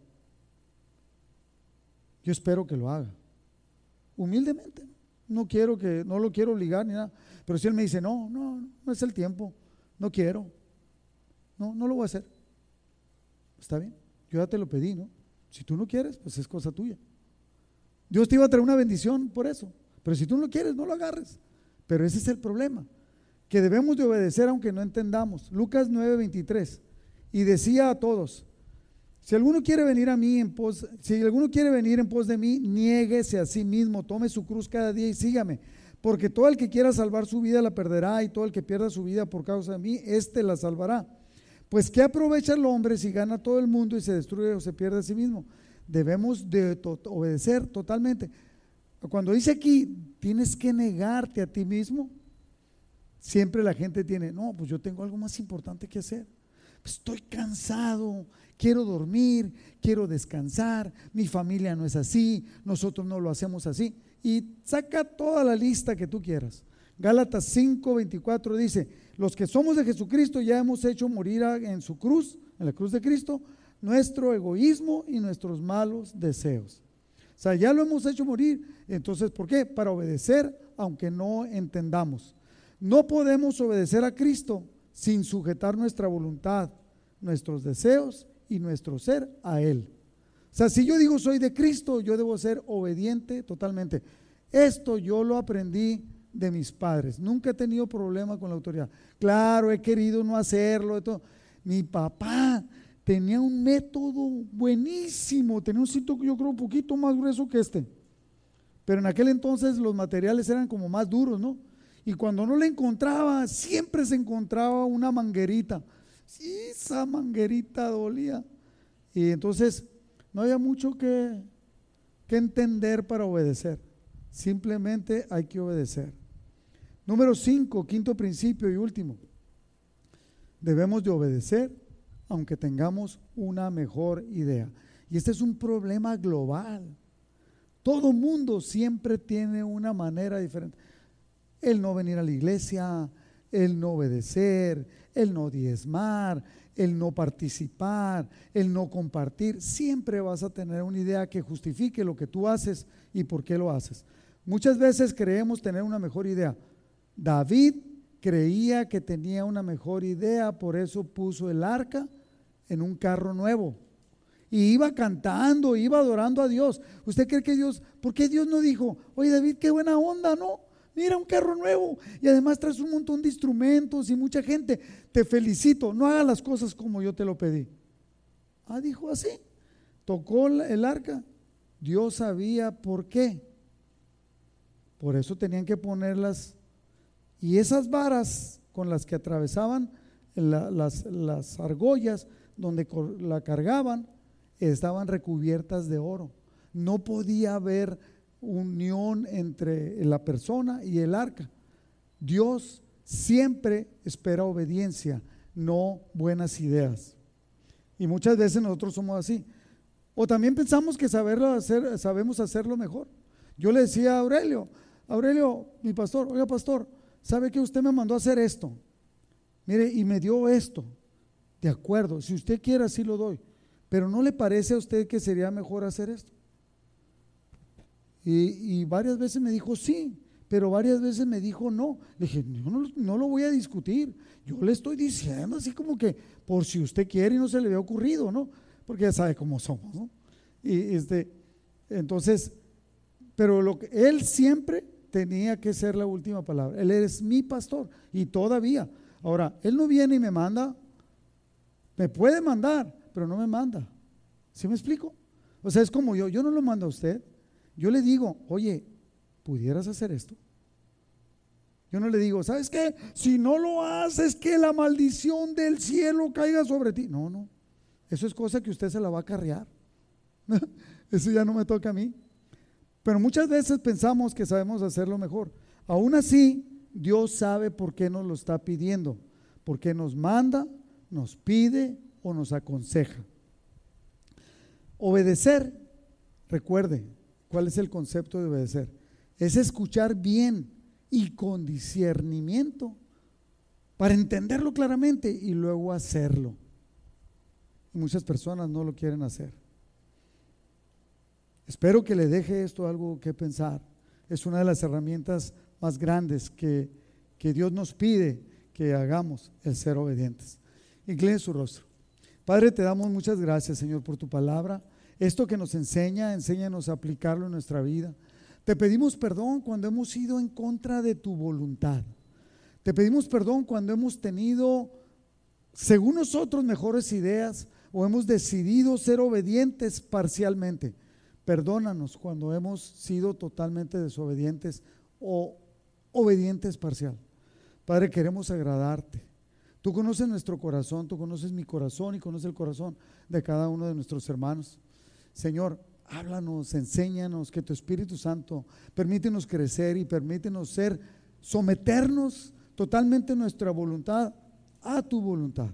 yo espero que lo haga. Humildemente. No quiero que, no lo quiero obligar ni nada. Pero si él me dice, no, no, no es el tiempo, no quiero. No, no lo voy a hacer. Está bien, yo ya te lo pedí, ¿no? Si tú no quieres, pues es cosa tuya. Dios te iba a traer una bendición por eso. Pero si tú no quieres, no lo agarres. Pero ese es el problema, que debemos de obedecer aunque no entendamos. Lucas 9:23. Y decía a todos, si alguno quiere venir a mí en pos, si alguno quiere venir en pos de mí, niéguese a sí mismo, tome su cruz cada día y sígame. Porque todo el que quiera salvar su vida la perderá, y todo el que pierda su vida por causa de mí, éste la salvará. Pues ¿qué aprovecha el hombre si gana todo el mundo y se destruye o se pierde a sí mismo? Debemos de obedecer totalmente. Cuando dice aquí, tienes que negarte a ti mismo, siempre la gente tiene, no, pues yo tengo algo más importante que hacer. Estoy cansado, quiero dormir, quiero descansar, mi familia no es así, nosotros no lo hacemos así. Y saca toda la lista que tú quieras. Gálatas 5, 24 dice, los que somos de Jesucristo ya hemos hecho morir en su cruz, en la cruz de Cristo, nuestro egoísmo y nuestros malos deseos. O sea, ya lo hemos hecho morir. Entonces, ¿por qué? Para obedecer, aunque no entendamos. No podemos obedecer a Cristo sin sujetar nuestra voluntad, nuestros deseos y nuestro ser a Él. O sea, si yo digo soy de Cristo, yo debo ser obediente totalmente. Esto yo lo aprendí de mis padres. Nunca he tenido problema con la autoridad. Claro, he querido no hacerlo. Todo. Mi papá tenía un método buenísimo, tenía un cinto yo creo un poquito más grueso que este. Pero en aquel entonces los materiales eran como más duros, ¿no? Y cuando no le encontraba, siempre se encontraba una manguerita. Sí, esa manguerita dolía. Y entonces no había mucho que, que entender para obedecer. Simplemente hay que obedecer. Número cinco, quinto principio y último. Debemos de obedecer aunque tengamos una mejor idea. Y este es un problema global. Todo mundo siempre tiene una manera diferente. El no venir a la iglesia, el no obedecer, el no diezmar, el no participar, el no compartir. Siempre vas a tener una idea que justifique lo que tú haces y por qué lo haces. Muchas veces creemos tener una mejor idea. David creía que tenía una mejor idea, por eso puso el arca en un carro nuevo. Y iba cantando, iba adorando a Dios. ¿Usted cree que Dios, por qué Dios no dijo, oye David, qué buena onda, no? Mira un carro nuevo y además traes un montón de instrumentos y mucha gente. Te felicito, no haga las cosas como yo te lo pedí. Ah, dijo así. Tocó el arca. Dios sabía por qué. Por eso tenían que ponerlas. Y esas varas con las que atravesaban las, las argollas donde la cargaban estaban recubiertas de oro. No podía haber unión entre la persona y el arca. Dios siempre espera obediencia, no buenas ideas. Y muchas veces nosotros somos así. O también pensamos que saberlo hacer, sabemos hacerlo mejor. Yo le decía a Aurelio, Aurelio, mi pastor, oiga pastor, ¿sabe que usted me mandó a hacer esto? Mire, y me dio esto. De acuerdo, si usted quiere así lo doy. Pero ¿no le parece a usted que sería mejor hacer esto? Y, varias veces me dijo sí, pero varias veces me dijo no. Dije, no, no, lo voy a discutir. Yo le estoy diciendo así como que por si usted quiere y no se le había ocurrido, ¿no? Porque ya sabe cómo somos, ¿no? Y este, entonces, pero lo que él siempre tenía que ser la última palabra. Él es mi pastor y todavía. Ahora, él no viene y me manda me puede mandar, pero no me manda. ¿Sí me explico? O sea, es como yo, yo no lo mando a usted. Yo le digo, oye, ¿pudieras hacer esto? Yo no le digo, ¿sabes qué? Si no lo haces, que la maldición del cielo caiga sobre ti. No, no. Eso es cosa que usted se la va a carrear. Eso ya no me toca a mí. Pero muchas veces pensamos que sabemos hacerlo mejor. Aún así, Dios sabe por qué nos lo está pidiendo. Porque nos manda nos pide o nos aconseja. Obedecer, recuerde, ¿cuál es el concepto de obedecer? Es escuchar bien y con discernimiento para entenderlo claramente y luego hacerlo. muchas personas no lo quieren hacer. Espero que le deje esto algo que pensar. Es una de las herramientas más grandes que, que Dios nos pide que hagamos, el ser obedientes. Incline su rostro. Padre, te damos muchas gracias, Señor, por tu palabra. Esto que nos enseña, enséñanos a aplicarlo en nuestra vida. Te pedimos perdón cuando hemos ido en contra de tu voluntad. Te pedimos perdón cuando hemos tenido, según nosotros, mejores ideas o hemos decidido ser obedientes parcialmente. Perdónanos cuando hemos sido totalmente desobedientes o obedientes parcial. Padre, queremos agradarte. Tú conoces nuestro corazón, tú conoces mi corazón y conoces el corazón de cada uno de nuestros hermanos. Señor, háblanos, enséñanos, que tu Espíritu Santo permítenos crecer y permítenos ser, someternos totalmente nuestra voluntad a tu voluntad.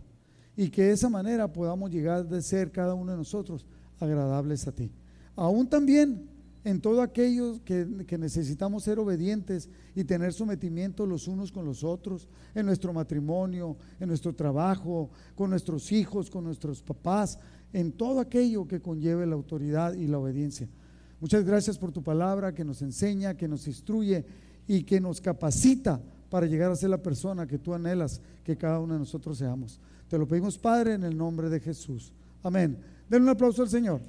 Y que de esa manera podamos llegar de ser cada uno de nosotros agradables a ti. Aún también en todo aquello que, que, necesitamos ser obedientes y tener sometimiento los unos con los otros, en nuestro matrimonio, en nuestro trabajo, con nuestros hijos, con nuestros papás, en todo aquello que conlleve la autoridad y la obediencia. Muchas gracias por tu palabra que nos enseña, que nos instruye y que nos capacita para llegar a ser la persona que tú anhelas que cada uno de nosotros seamos. Te lo pedimos, Padre, en el nombre de Jesús. Amén. Den un aplauso al Señor.